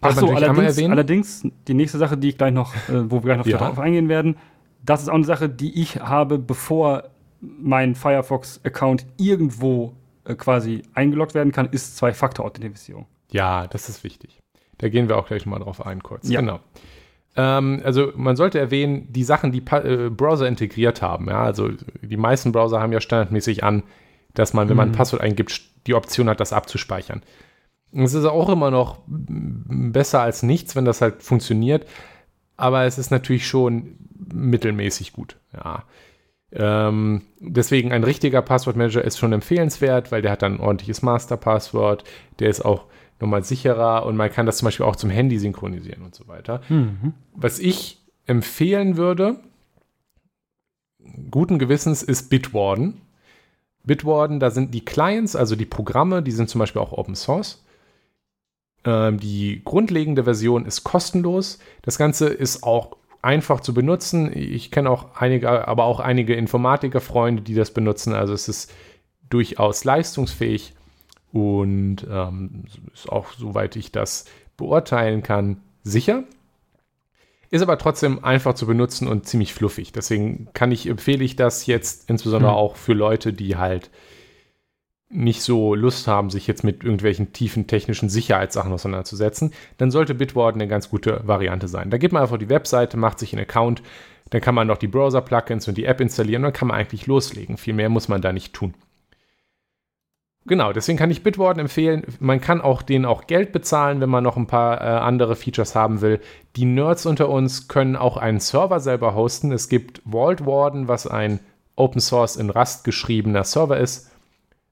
Ach so, allerdings, allerdings, die nächste Sache, die ich gleich noch, äh, wo wir gleich noch ja. darauf eingehen werden, das ist auch eine Sache, die ich habe, bevor mein Firefox-Account irgendwo äh, quasi eingeloggt werden kann, ist Zwei-Faktor-Authentifizierung. Ja, das ist wichtig. Da gehen wir auch gleich mal drauf ein, kurz. Ja. Genau. Ähm, also man sollte erwähnen, die Sachen, die pa äh, Browser integriert haben. Ja, also die meisten Browser haben ja standardmäßig an, dass man, wenn man ein mhm. Passwort eingibt, die Option hat, das abzuspeichern. Es ist auch immer noch besser als nichts, wenn das halt funktioniert. Aber es ist natürlich schon mittelmäßig gut. Ja. Ähm, deswegen ein richtiger Passwortmanager ist schon empfehlenswert, weil der hat dann ein ordentliches Masterpasswort. Der ist auch nochmal sicherer und man kann das zum Beispiel auch zum Handy synchronisieren und so weiter. Mhm. Was ich empfehlen würde, guten Gewissens, ist Bitwarden. Bitwarden, da sind die Clients, also die Programme, die sind zum Beispiel auch Open Source. Ähm, die grundlegende Version ist kostenlos. Das Ganze ist auch einfach zu benutzen. Ich kenne auch einige, aber auch einige Informatiker-Freunde, die das benutzen. Also es ist durchaus leistungsfähig und ähm, ist auch, soweit ich das beurteilen kann, sicher. Ist aber trotzdem einfach zu benutzen und ziemlich fluffig. Deswegen kann ich, empfehle ich das jetzt insbesondere mhm. auch für Leute, die halt nicht so Lust haben, sich jetzt mit irgendwelchen tiefen technischen Sicherheitssachen auseinanderzusetzen, dann sollte Bitwarden eine ganz gute Variante sein. Da geht man einfach auf die Webseite, macht sich einen Account, dann kann man noch die Browser-Plugins und die App installieren und dann kann man eigentlich loslegen. Viel mehr muss man da nicht tun. Genau, deswegen kann ich Bitwarden empfehlen. Man kann auch denen auch Geld bezahlen, wenn man noch ein paar äh, andere Features haben will. Die Nerds unter uns können auch einen Server selber hosten. Es gibt Vault Warden, was ein Open Source in Rust geschriebener Server ist.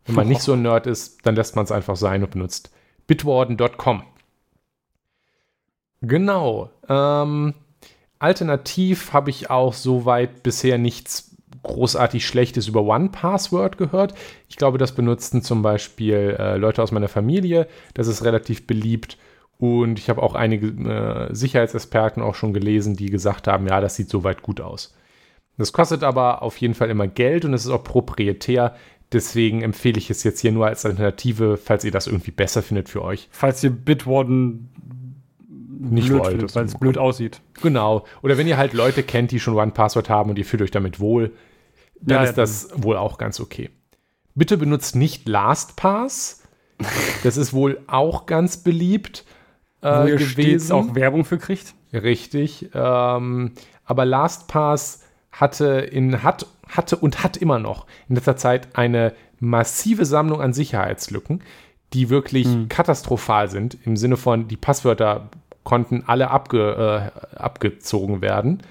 Wenn man nicht so ein Nerd ist, dann lässt man es einfach sein und benutzt bitwarden.com. Genau. Ähm, alternativ habe ich auch soweit bisher nichts großartig Schlechtes über One-Password gehört. Ich glaube, das benutzten zum Beispiel äh, Leute aus meiner Familie. Das ist relativ beliebt. Und ich habe auch einige äh, Sicherheitsexperten auch schon gelesen, die gesagt haben, ja, das sieht soweit gut aus. Das kostet aber auf jeden Fall immer Geld und es ist auch proprietär. Deswegen empfehle ich es jetzt hier nur als Alternative, falls ihr das irgendwie besser findet für euch. Falls ihr Bitwarden nicht blöd wollt. weil es blöd aussieht. Genau. Oder wenn ihr halt Leute kennt, die schon One-Password haben und ihr fühlt euch damit wohl, dann Ja, ist das wohl auch ganz okay. Bitte benutzt nicht LastPass. Das ist wohl auch ganz beliebt Wo äh, ihr gewesen. stets auch Werbung für kriegt. Richtig. Ähm, aber LastPass hatte, in, hat, hatte und hat immer noch in letzter Zeit eine massive Sammlung an Sicherheitslücken, die wirklich katastrophal sind, im Sinne von, die Passwörter konnten alle abge, äh, abgezogen werden.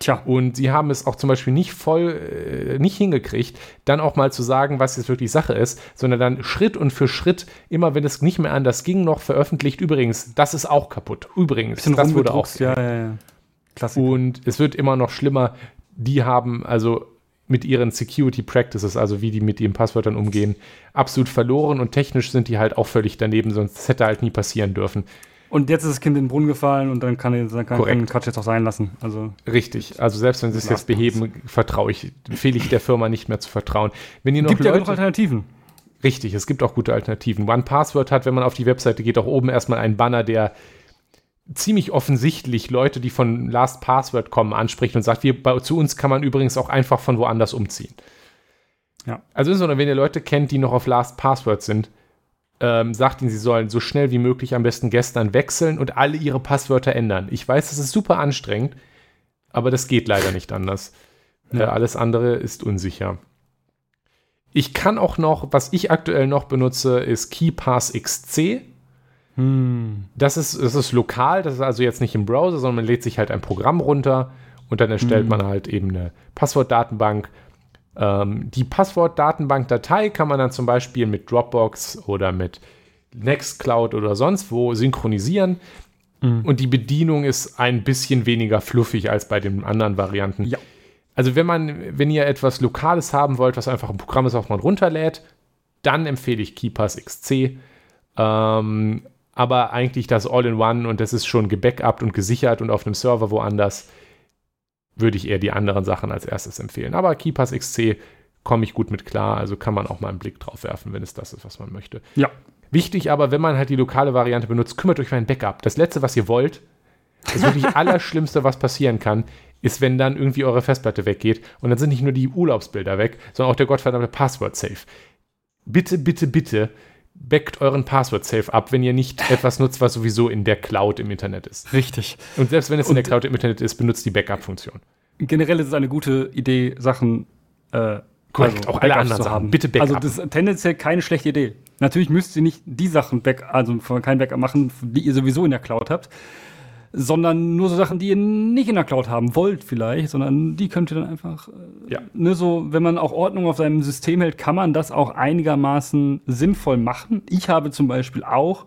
Tja, Und sie haben es auch zum Beispiel nicht voll, äh, nicht hingekriegt, dann auch mal zu sagen, was jetzt wirklich Sache ist, sondern dann Schritt und für Schritt, immer wenn es nicht mehr anders ging, noch veröffentlicht. Übrigens, das ist auch kaputt. Übrigens, das wurde auch ja, ja, ja. Und es wird immer noch schlimmer. Die haben also mit ihren Security Practices, also wie die mit ihren Passwörtern umgehen, absolut verloren und technisch sind die halt auch völlig daneben, sonst hätte halt nie passieren dürfen. Und jetzt ist das Kind in den Brunnen gefallen und dann kann, dann kann, Korrekt. kann Quatsch jetzt auch sein lassen. Also Richtig. Also selbst wenn sie es jetzt beheben, vertraue ich, empfehle ich der Firma nicht mehr zu vertrauen. Wenn ihr noch gibt ja Leute, noch Alternativen. Richtig, es gibt auch gute Alternativen. One Password hat, wenn man auf die Webseite geht, auch oben erstmal einen Banner, der ziemlich offensichtlich Leute, die von Last Password kommen, anspricht und sagt, wir, bei, zu uns kann man übrigens auch einfach von woanders umziehen. Ja. Also insbesondere, wenn ihr Leute kennt, die noch auf Last Password sind, ähm, sagt ihnen, sie sollen so schnell wie möglich am besten gestern wechseln und alle ihre Passwörter ändern. Ich weiß, das ist super anstrengend, aber das geht leider nicht anders. Äh, Ja. alles andere ist unsicher. Ich kann auch noch, was ich aktuell noch benutze, ist KeyPass XC. Hm. Das ist, das ist lokal, das ist also jetzt nicht im Browser, sondern man lädt sich halt ein Programm runter und dann erstellt man halt eben eine Passwortdatenbank. Ähm, die Passwortdatenbank-Datei kann man dann zum Beispiel mit Dropbox oder mit Nextcloud oder sonst wo synchronisieren. Und die Bedienung ist ein bisschen weniger fluffig als bei den anderen Varianten. Ja. Also wenn man, wenn ihr etwas Lokales haben wollt, was einfach ein Programm ist, was man runterlädt, dann empfehle ich KeyPass XC. Ähm, aber eigentlich das All-in-One und das ist schon gebackupt und gesichert und auf einem Server woanders, würde ich eher die anderen Sachen als erstes empfehlen. Aber KeyPass XC komme ich gut mit klar, also kann man auch mal einen Blick drauf werfen, wenn es das ist, was man möchte. Ja. Wichtig aber, wenn man halt die lokale Variante benutzt, kümmert euch um ein Backup. Das letzte, was ihr wollt, das wirklich Allerschlimmste, was passieren kann, ist, wenn dann irgendwie eure Festplatte weggeht und dann sind nicht nur die Urlaubsbilder weg, sondern auch der gottverdammte Passwort-Safe. Bitte, bitte, bitte backt euren Passwort-Safe ab, wenn ihr nicht etwas nutzt, was sowieso in der Cloud im Internet ist. Richtig. Und selbst wenn es in der Und- Cloud im Internet ist, benutzt die Backup-Funktion. Generell ist es eine gute Idee, Sachen äh, Korrekt, auch alle anderen zu Sachen. haben. Bitte Backup. Also das ist tendenziell keine schlechte Idee. Natürlich müsst ihr nicht die Sachen back, also kein Backup machen, die ihr sowieso in der Cloud habt, sondern nur so Sachen, die ihr nicht in der Cloud haben wollt vielleicht, sondern die könnt ihr dann einfach äh, Ja. ne, so, wenn man auch Ordnung auf seinem System hält, kann man das auch einigermaßen sinnvoll machen. Ich habe zum Beispiel auch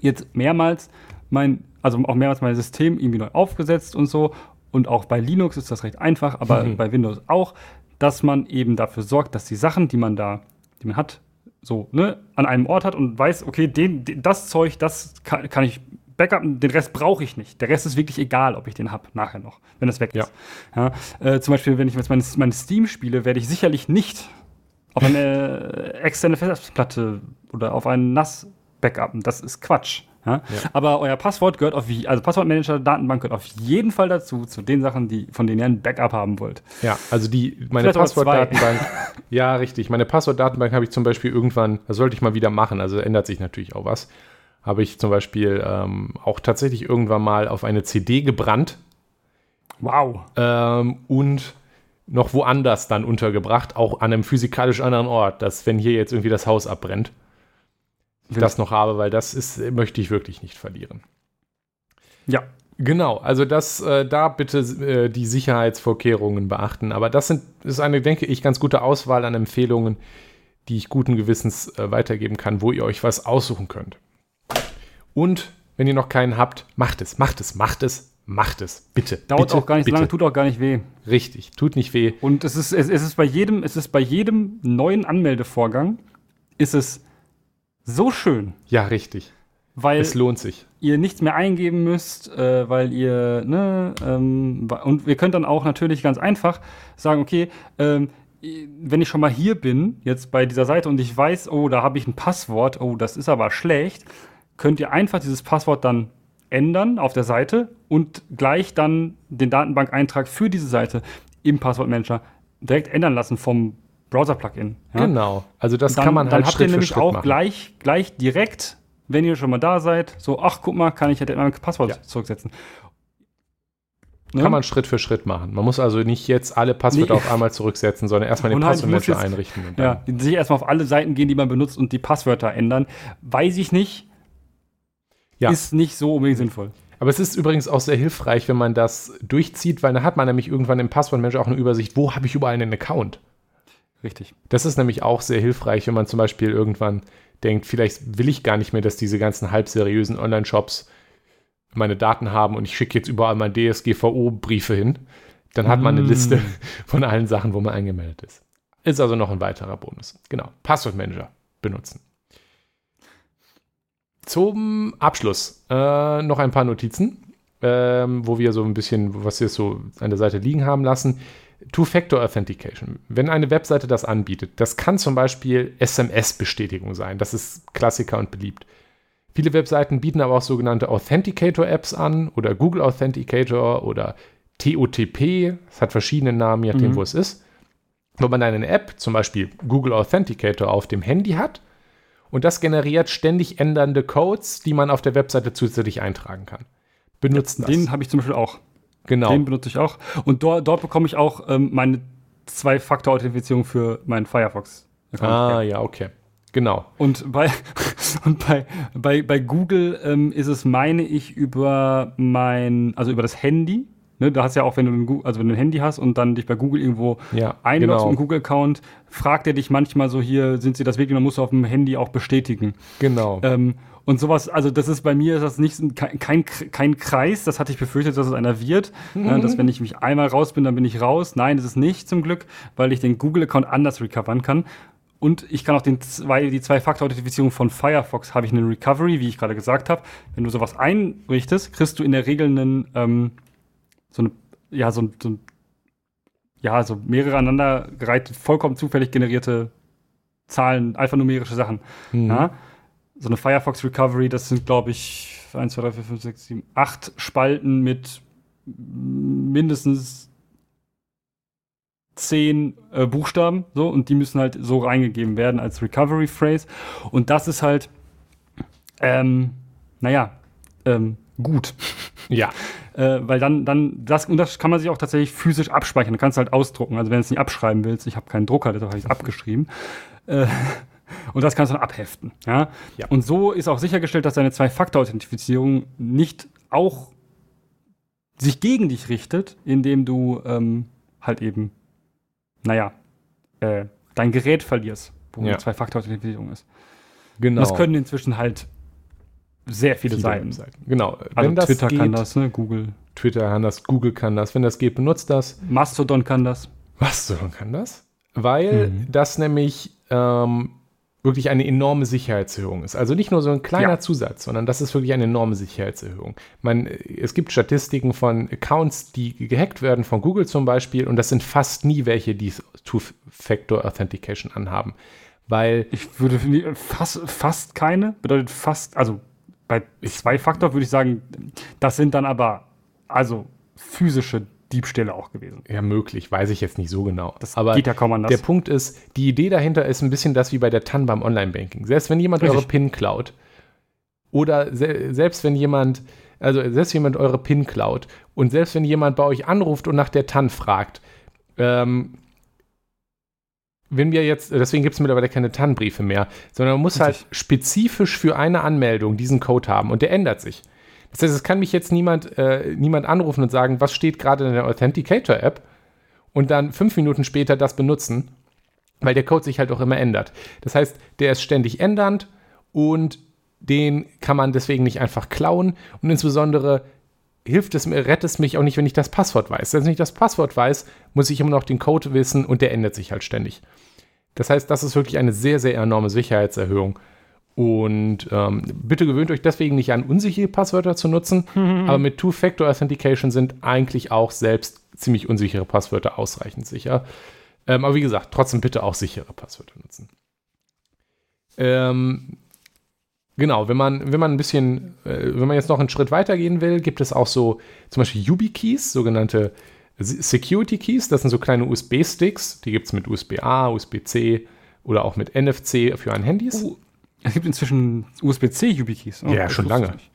jetzt mehrmals mein, also auch mehrmals mein System irgendwie neu aufgesetzt und so. Und auch bei Linux ist das recht einfach, aber Mhm. bei Windows auch, dass man eben dafür sorgt, dass die Sachen, die man da, die man hat, so, ne, an einem Ort hat und weiß, okay, den, den, das Zeug, das kann, kann ich backupen, den Rest brauche ich nicht. Der Rest ist wirklich egal, ob ich den habe, nachher noch, wenn das weg Ja. ist. Ja, äh, zum Beispiel, wenn ich jetzt meine, meine Steam spiele, werde ich sicherlich nicht auf eine externe Festplatte oder auf einen NAS backupen. Das ist Quatsch. Ja? Aber euer Passwort gehört auf, also Passwortmanager, Datenbank gehört auf jeden Fall dazu, zu den Sachen, die, von denen ihr ein Backup haben wollt. Ja, also die, meine. Passwortdatenbank. ja, richtig. Meine Passwortdatenbank habe ich zum Beispiel irgendwann, das sollte ich mal wieder machen, also ändert sich natürlich auch was. Habe ich zum Beispiel ähm, auch tatsächlich irgendwann mal auf eine CD gebrannt Wow. ähm, und noch woanders dann untergebracht, auch an einem physikalisch anderen Ort, dass wenn hier jetzt irgendwie das Haus abbrennt, ich das noch habe, weil das ist, möchte ich wirklich nicht verlieren. Ja. Genau, also das, äh, da bitte äh, die Sicherheitsvorkehrungen beachten. Aber das sind, ist eine, denke ich, ganz gute Auswahl an Empfehlungen, die ich guten Gewissens äh, weitergeben kann, wo ihr euch was aussuchen könnt. Und wenn ihr noch keinen habt, macht es, macht es, macht es, macht es, bitte. Dauert bitte, auch gar nicht so bitte. lange, tut auch gar nicht weh. Richtig, tut nicht weh. Und es ist, es, es ist bei jedem, es ist bei jedem neuen Anmeldevorgang ist es so schön, Ja, richtig. weil Es lohnt sich. ihr nichts mehr eingeben müsst, äh, weil ihr, ne, ähm, und ihr könnt dann auch natürlich ganz einfach sagen, okay, ähm, wenn ich schon mal hier bin, jetzt bei dieser Seite und ich weiß, oh, da habe ich ein Passwort, oh, das ist aber schlecht, könnt ihr einfach dieses Passwort dann ändern auf der Seite und gleich dann den Datenbankeintrag für diese Seite im Passwortmanager direkt ändern lassen vom Browser-Plugin. ja? Genau. Also das dann, kann man halt dann habt ihr Schritt nämlich Schritt auch machen. gleich, gleich direkt, wenn ihr schon mal da seid, so, ach, guck mal, kann ich ja mein Passwort Ja. zurücksetzen. Ne? Kann man Schritt für Schritt machen. Man muss also nicht jetzt alle Passwörter Nee. auf einmal zurücksetzen, sondern erstmal den halt, Passwortmanager einrichten. Ja, sich erstmal auf alle Seiten gehen, die man benutzt und die Passwörter ändern. Weiß ich nicht. Ja. Ist nicht so unbedingt sinnvoll. Aber es ist übrigens auch sehr hilfreich, wenn man das durchzieht, weil dann hat man nämlich irgendwann im Passwortmanager auch eine Übersicht, wo habe ich überall einen Account. Richtig. Das ist nämlich auch sehr hilfreich, wenn man zum Beispiel irgendwann denkt, vielleicht will ich gar nicht mehr, dass diese ganzen halbseriösen Online-Shops meine Daten haben und ich schicke jetzt überall mal DSGVO-Briefe hin. Dann hat man eine Mm. Liste von allen Sachen, wo man eingemeldet ist. Ist also noch ein weiterer Bonus. Genau. Passwortmanager benutzen. Zum Abschluss äh, noch ein paar Notizen, ähm, wo wir so ein bisschen, was wir so an der Seite liegen haben lassen. Two-Factor Authentication. Wenn eine Webseite das anbietet, das kann zum Beispiel SMS-Bestätigung sein. Das ist Klassiker und beliebt. Viele Webseiten bieten aber auch sogenannte Authenticator-Apps an oder Google Authenticator oder TOTP. Das hat verschiedene Namen, je nachdem, Mhm. wo es ist. Wo man eine App, zum Beispiel Google Authenticator, auf dem Handy hat und das generiert ständig ändernde Codes, die man auf der Webseite zusätzlich eintragen kann. Benutzt das. Den habe ich zum Beispiel auch. genau. Den benutze ich auch. Und dort, dort bekomme ich auch ähm, meine Zwei-Faktor-Authentifizierung für meinen Firefox. ah, ja, okay. Genau. Und bei, und bei, bei, bei Google ähm, ist es, meine ich, über mein, also über das Handy. Ne, da hast ja auch, wenn du, ein, also wenn du ein Handy hast und dann dich bei Google irgendwo Ja, einloggst genau. im Google-Account, fragt er dich manchmal so, hier sind sie das wirklich, dann musst du auf dem Handy auch bestätigen. Genau. Ähm, und sowas, also das ist bei mir ist das nicht kein, kein, Kreis, das hatte ich befürchtet, dass es einer wird. Äh, dass wenn ich mich einmal raus bin, dann bin ich raus. Nein, das ist nicht zum Glück, weil ich den Google-Account anders recovern kann. Und ich kann auch den zwei, die Zwei-Faktor-Authentifizierung von Firefox habe ich eine Recovery, wie ich gerade gesagt habe. Wenn du sowas einrichtest, kriegst du in der Regel einen, ähm, so eine, ja, so, ein- so, ja, so mehrere aneinandergereihte, vollkommen zufällig generierte Zahlen, alphanumerische Sachen. Mhm. Ja? So eine Firefox Recovery, das sind, glaube ich, 1, 2, 3, 4, 5, 6, 7, 8 Spalten mit mindestens 10 äh, Buchstaben, so, und die müssen halt so reingegeben werden als Recovery Phrase. Und das ist halt, ähm, naja, ähm, gut. ja. Äh, weil dann, dann, das, und das kann man sich auch tatsächlich physisch abspeichern. Du kannst halt ausdrucken. Also wenn du es nicht abschreiben willst, ich habe keinen Drucker, deshalb habe ich es abgeschrieben. Äh, und das kannst du dann abheften. Ja? Ja. Und so ist auch sichergestellt, dass deine Zwei-Faktor-Authentifizierung nicht auch sich gegen dich richtet, indem du ähm, halt eben, naja, äh, dein Gerät verlierst, wo Ja. eine Zwei-Faktor-Authentifizierung ist. Genau. Und das können inzwischen halt sehr viele, Viele Seiten. Webseiten. Genau. Also Wenn das Twitter geht, kann das, ne? Google. Twitter kann das, Google kann das. Wenn das geht, benutzt das. Mastodon kann das. Mastodon kann das, weil Mhm. das nämlich ähm, wirklich eine enorme Sicherheitserhöhung ist. Also nicht nur so ein kleiner Ja. Zusatz, sondern das ist wirklich eine enorme Sicherheitserhöhung. Man, es gibt Statistiken von Accounts, die gehackt werden, von Google zum Beispiel, und das sind fast nie welche, die Two-Factor Authentication anhaben. Weil Ich würde fast, fast keine, bedeutet fast, also bei zwei Faktor würde ich sagen, das sind dann aber also physische Diebstähle auch gewesen. Ja, möglich, weiß ich jetzt nicht so genau. Das Aber geht ja kaum anders. der Punkt ist, die Idee dahinter ist ein bisschen das wie bei der TAN beim Online-Banking. Selbst wenn jemand Richtig. eure PIN klaut oder se selbst wenn jemand, also selbst wenn jemand eure PIN klaut und selbst wenn jemand bei euch anruft und nach der TAN fragt, Ähm, wenn wir jetzt, deswegen gibt es mittlerweile keine TAN-Briefe mehr, sondern man muss Richtig. halt spezifisch für eine Anmeldung diesen Code haben und der ändert sich. Das heißt, es kann mich jetzt niemand, äh, niemand anrufen und sagen, was steht gerade in der Authenticator-App und dann fünf Minuten später das benutzen, weil der Code sich halt auch immer ändert. Das heißt, der ist ständig ändernd und den kann man deswegen nicht einfach klauen und insbesondere hilft es mir, rettet es mich auch nicht, wenn ich das Passwort weiß. Wenn ich das Passwort weiß, muss ich immer noch den Code wissen und der ändert sich halt ständig. Das heißt, das ist wirklich eine sehr, sehr enorme Sicherheitserhöhung. Und ähm, bitte gewöhnt euch deswegen nicht an, unsichere Passwörter zu nutzen, aber mit Two-Factor Authentication sind eigentlich auch selbst ziemlich unsichere Passwörter ausreichend sicher. Ähm, aber wie gesagt, trotzdem bitte auch sichere Passwörter nutzen. Ähm, genau, wenn man, wenn man ein bisschen, äh, wenn man jetzt noch einen Schritt weiter gehen will, gibt es auch so zum Beispiel YubiKeys, sogenannte Security Keys. Das sind so kleine USB-Sticks. Die gibt es mit USB-A, USB-C oder auch mit NFC für ein Handys. Uh, es gibt inzwischen USB-C YubiKeys. Oh, Ja, schon lange. nicht.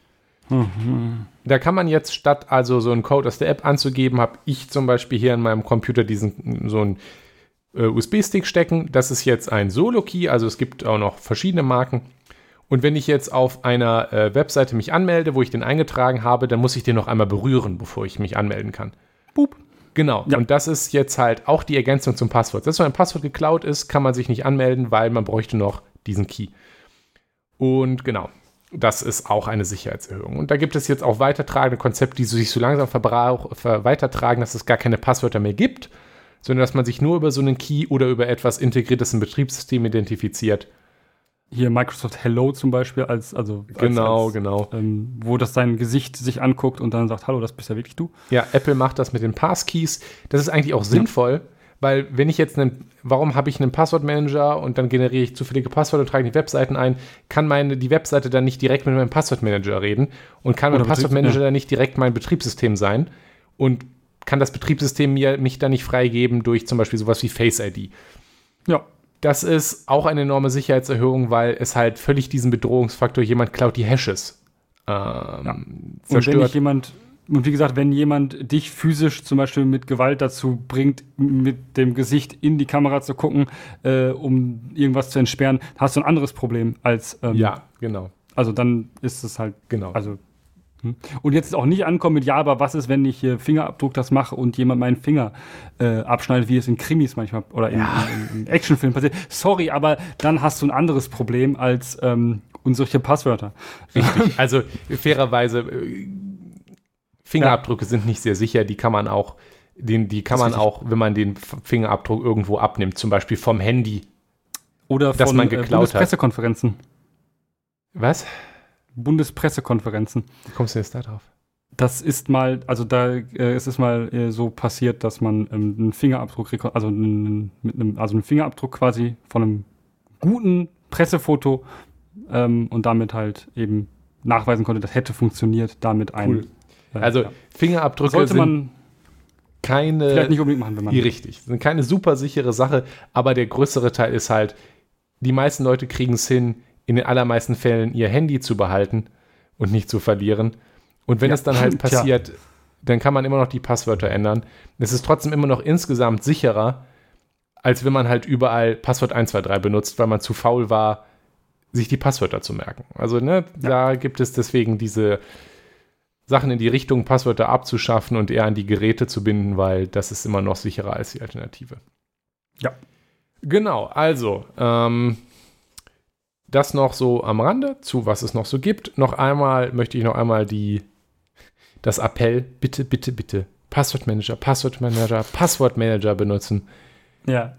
Da kann man jetzt statt also so einen Code aus der App anzugeben, habe ich zum Beispiel hier in meinem Computer diesen so einen äh, USB-Stick stecken. Das ist jetzt ein Solo-Key, also es gibt auch noch verschiedene Marken. Und wenn ich jetzt auf einer äh, Webseite mich anmelde, wo ich den eingetragen habe, dann muss ich den noch einmal berühren, bevor ich mich anmelden kann. Boop. Genau. Ja. Und das ist jetzt halt auch die Ergänzung zum Passwort. Selbst wenn ein Passwort geklaut ist, kann man sich nicht anmelden, weil man bräuchte noch diesen Key. Und genau, das ist auch eine Sicherheitserhöhung. Und da gibt es jetzt auch weitertragende Konzepte, die sich so langsam verbrauch, ver weitertragen, dass es gar keine Passwörter mehr gibt, sondern dass man sich nur über so einen Key oder über etwas Integriertes im Betriebssystem identifiziert. Hier Microsoft Hello zum Beispiel als, also als, Genau, als, genau. ähm, wo das sein Gesicht sich anguckt und dann sagt, hallo, das bist ja wirklich du. Ja, Apple macht das mit den Passkeys. Das ist eigentlich auch sinnvoll, weil wenn ich jetzt einen, warum habe ich einen Passwortmanager und dann generiere ich zufällige Passwörter und trage die Webseiten ein, kann meine die Webseite dann nicht direkt mit meinem Passwortmanager reden und kann mein Oder Passwortmanager ja. dann nicht direkt mein Betriebssystem sein und kann das Betriebssystem mir mich dann nicht freigeben durch zum Beispiel sowas wie Face ID. Ja. Das ist auch eine enorme Sicherheitserhöhung, weil es halt völlig diesen Bedrohungsfaktor, jemand klaut die Hashes, ähm, Und wenn zerstört. dich jemand, und wie gesagt, wenn jemand dich physisch zum Beispiel mit Gewalt dazu bringt, mit dem Gesicht in die Kamera zu gucken, äh, um irgendwas zu entsperren, hast du ein anderes Problem als, ähm, ja, genau, also dann ist es halt, genau. also. Und jetzt auch nicht ankommen mit, ja, aber was ist, wenn ich hier Fingerabdruck das mache und jemand meinen Finger äh, abschneidet, wie es in Krimis manchmal oder in, in, in Actionfilmen passiert. Sorry, aber dann hast du ein anderes Problem als ähm, solche Passwörter. Richtig. Also fairerweise, äh, Fingerabdrücke sind nicht sehr sicher. Die kann man auch, den, die kann Das man auch, wenn man den Fingerabdruck irgendwo abnimmt, zum Beispiel vom Handy. Oder Dass von man äh, geklaut hat. Bundespressekonferenzen. Was? Bundespressekonferenzen. Wie kommst du jetzt da drauf? Das ist mal, also da äh, ist es mal äh, so passiert, dass man ähm, einen Fingerabdruck, also einen, mit einem, also einen Fingerabdruck quasi von einem guten Pressefoto ähm, und damit halt eben nachweisen konnte, das hätte funktioniert, damit ein. Cool. äh, Also ja. Fingerabdrücke sollte sind man keine, vielleicht nicht unbedingt machen, wenn man. Richtig, sind keine super sichere Sache, aber der größere Teil ist halt, die meisten Leute kriegen es hin, in den allermeisten Fällen ihr Handy zu behalten und nicht zu verlieren. Und wenn Ja. es dann halt Tja. passiert, dann kann man immer noch die Passwörter ändern. Es ist trotzdem immer noch insgesamt sicherer, als wenn man halt überall Passwort 123 benutzt, weil man zu faul war, sich die Passwörter zu merken. Also, ne, da gibt es deswegen diese Sachen in die Richtung, Passwörter abzuschaffen und eher an die Geräte zu binden, weil das ist immer noch sicherer als die Alternative. Ja. Genau, also, ähm, das noch so am Rande zu, was es noch so gibt. Noch einmal möchte ich noch einmal die, das Appell, bitte, bitte, bitte, Passwortmanager, Passwortmanager, Passwortmanager benutzen, Ja.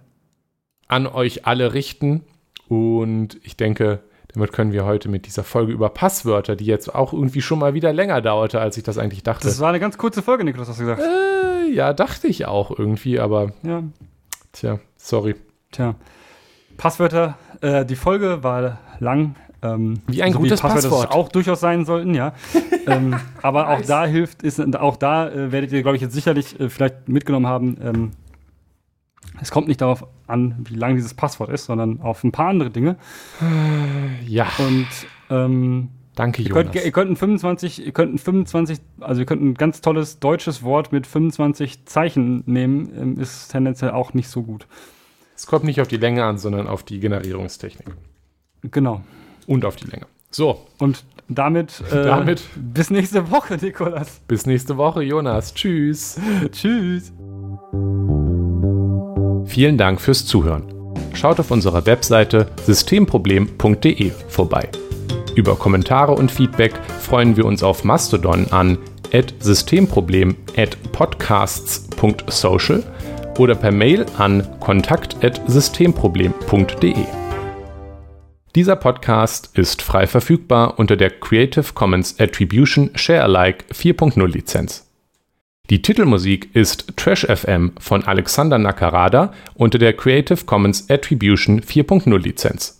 an euch alle richten. Und ich denke, damit können wir heute mit dieser Folge über Passwörter, die jetzt auch irgendwie schon mal wieder länger dauerte, als ich das eigentlich dachte. Das war eine ganz kurze Folge, Niklas, hast du gesagt. äh, ja, dachte ich auch irgendwie, aber Ja. tja, sorry. Tja. Passwörter, äh, die Folge war lang. Ähm, Wie ein gutes Passwörter Passwort. auch durchaus sein sollten, ja. ähm, aber auch da hilft, ist, auch da äh, werdet ihr, glaube ich, jetzt sicherlich äh, vielleicht mitgenommen haben. Ähm, es kommt nicht darauf an, wie lang dieses Passwort ist, sondern auf ein paar andere Dinge. Ja. Und ähm, Danke, Ihr Jonas. könnt, ihr könnt ein 25, ihr könnt ein 25, also ihr könnt ein ganz tolles deutsches Wort mit 25 Zeichen nehmen, ähm, ist tendenziell auch nicht so gut. Es kommt nicht auf die Länge an, sondern auf die Generierungstechnik. Genau. Und auf die Länge. So, Und damit, äh, Damit- bis nächste Woche, Nikolas. bis nächste Woche, Jonas. Tschüss. Tschüss. Vielen Dank fürs Zuhören. Schaut auf unserer Webseite systemproblem.de vorbei. Über Kommentare und Feedback freuen wir uns auf Mastodon an systemproblem@podcasts.social oder per Mail an kontakt@systemproblem.de. Dieser Podcast ist frei verfügbar unter der Creative Commons Attribution Share Alike 4.0 Lizenz. Die Titelmusik ist Trash FM von Alexander Nakarada unter der Creative Commons Attribution 4.0 Lizenz.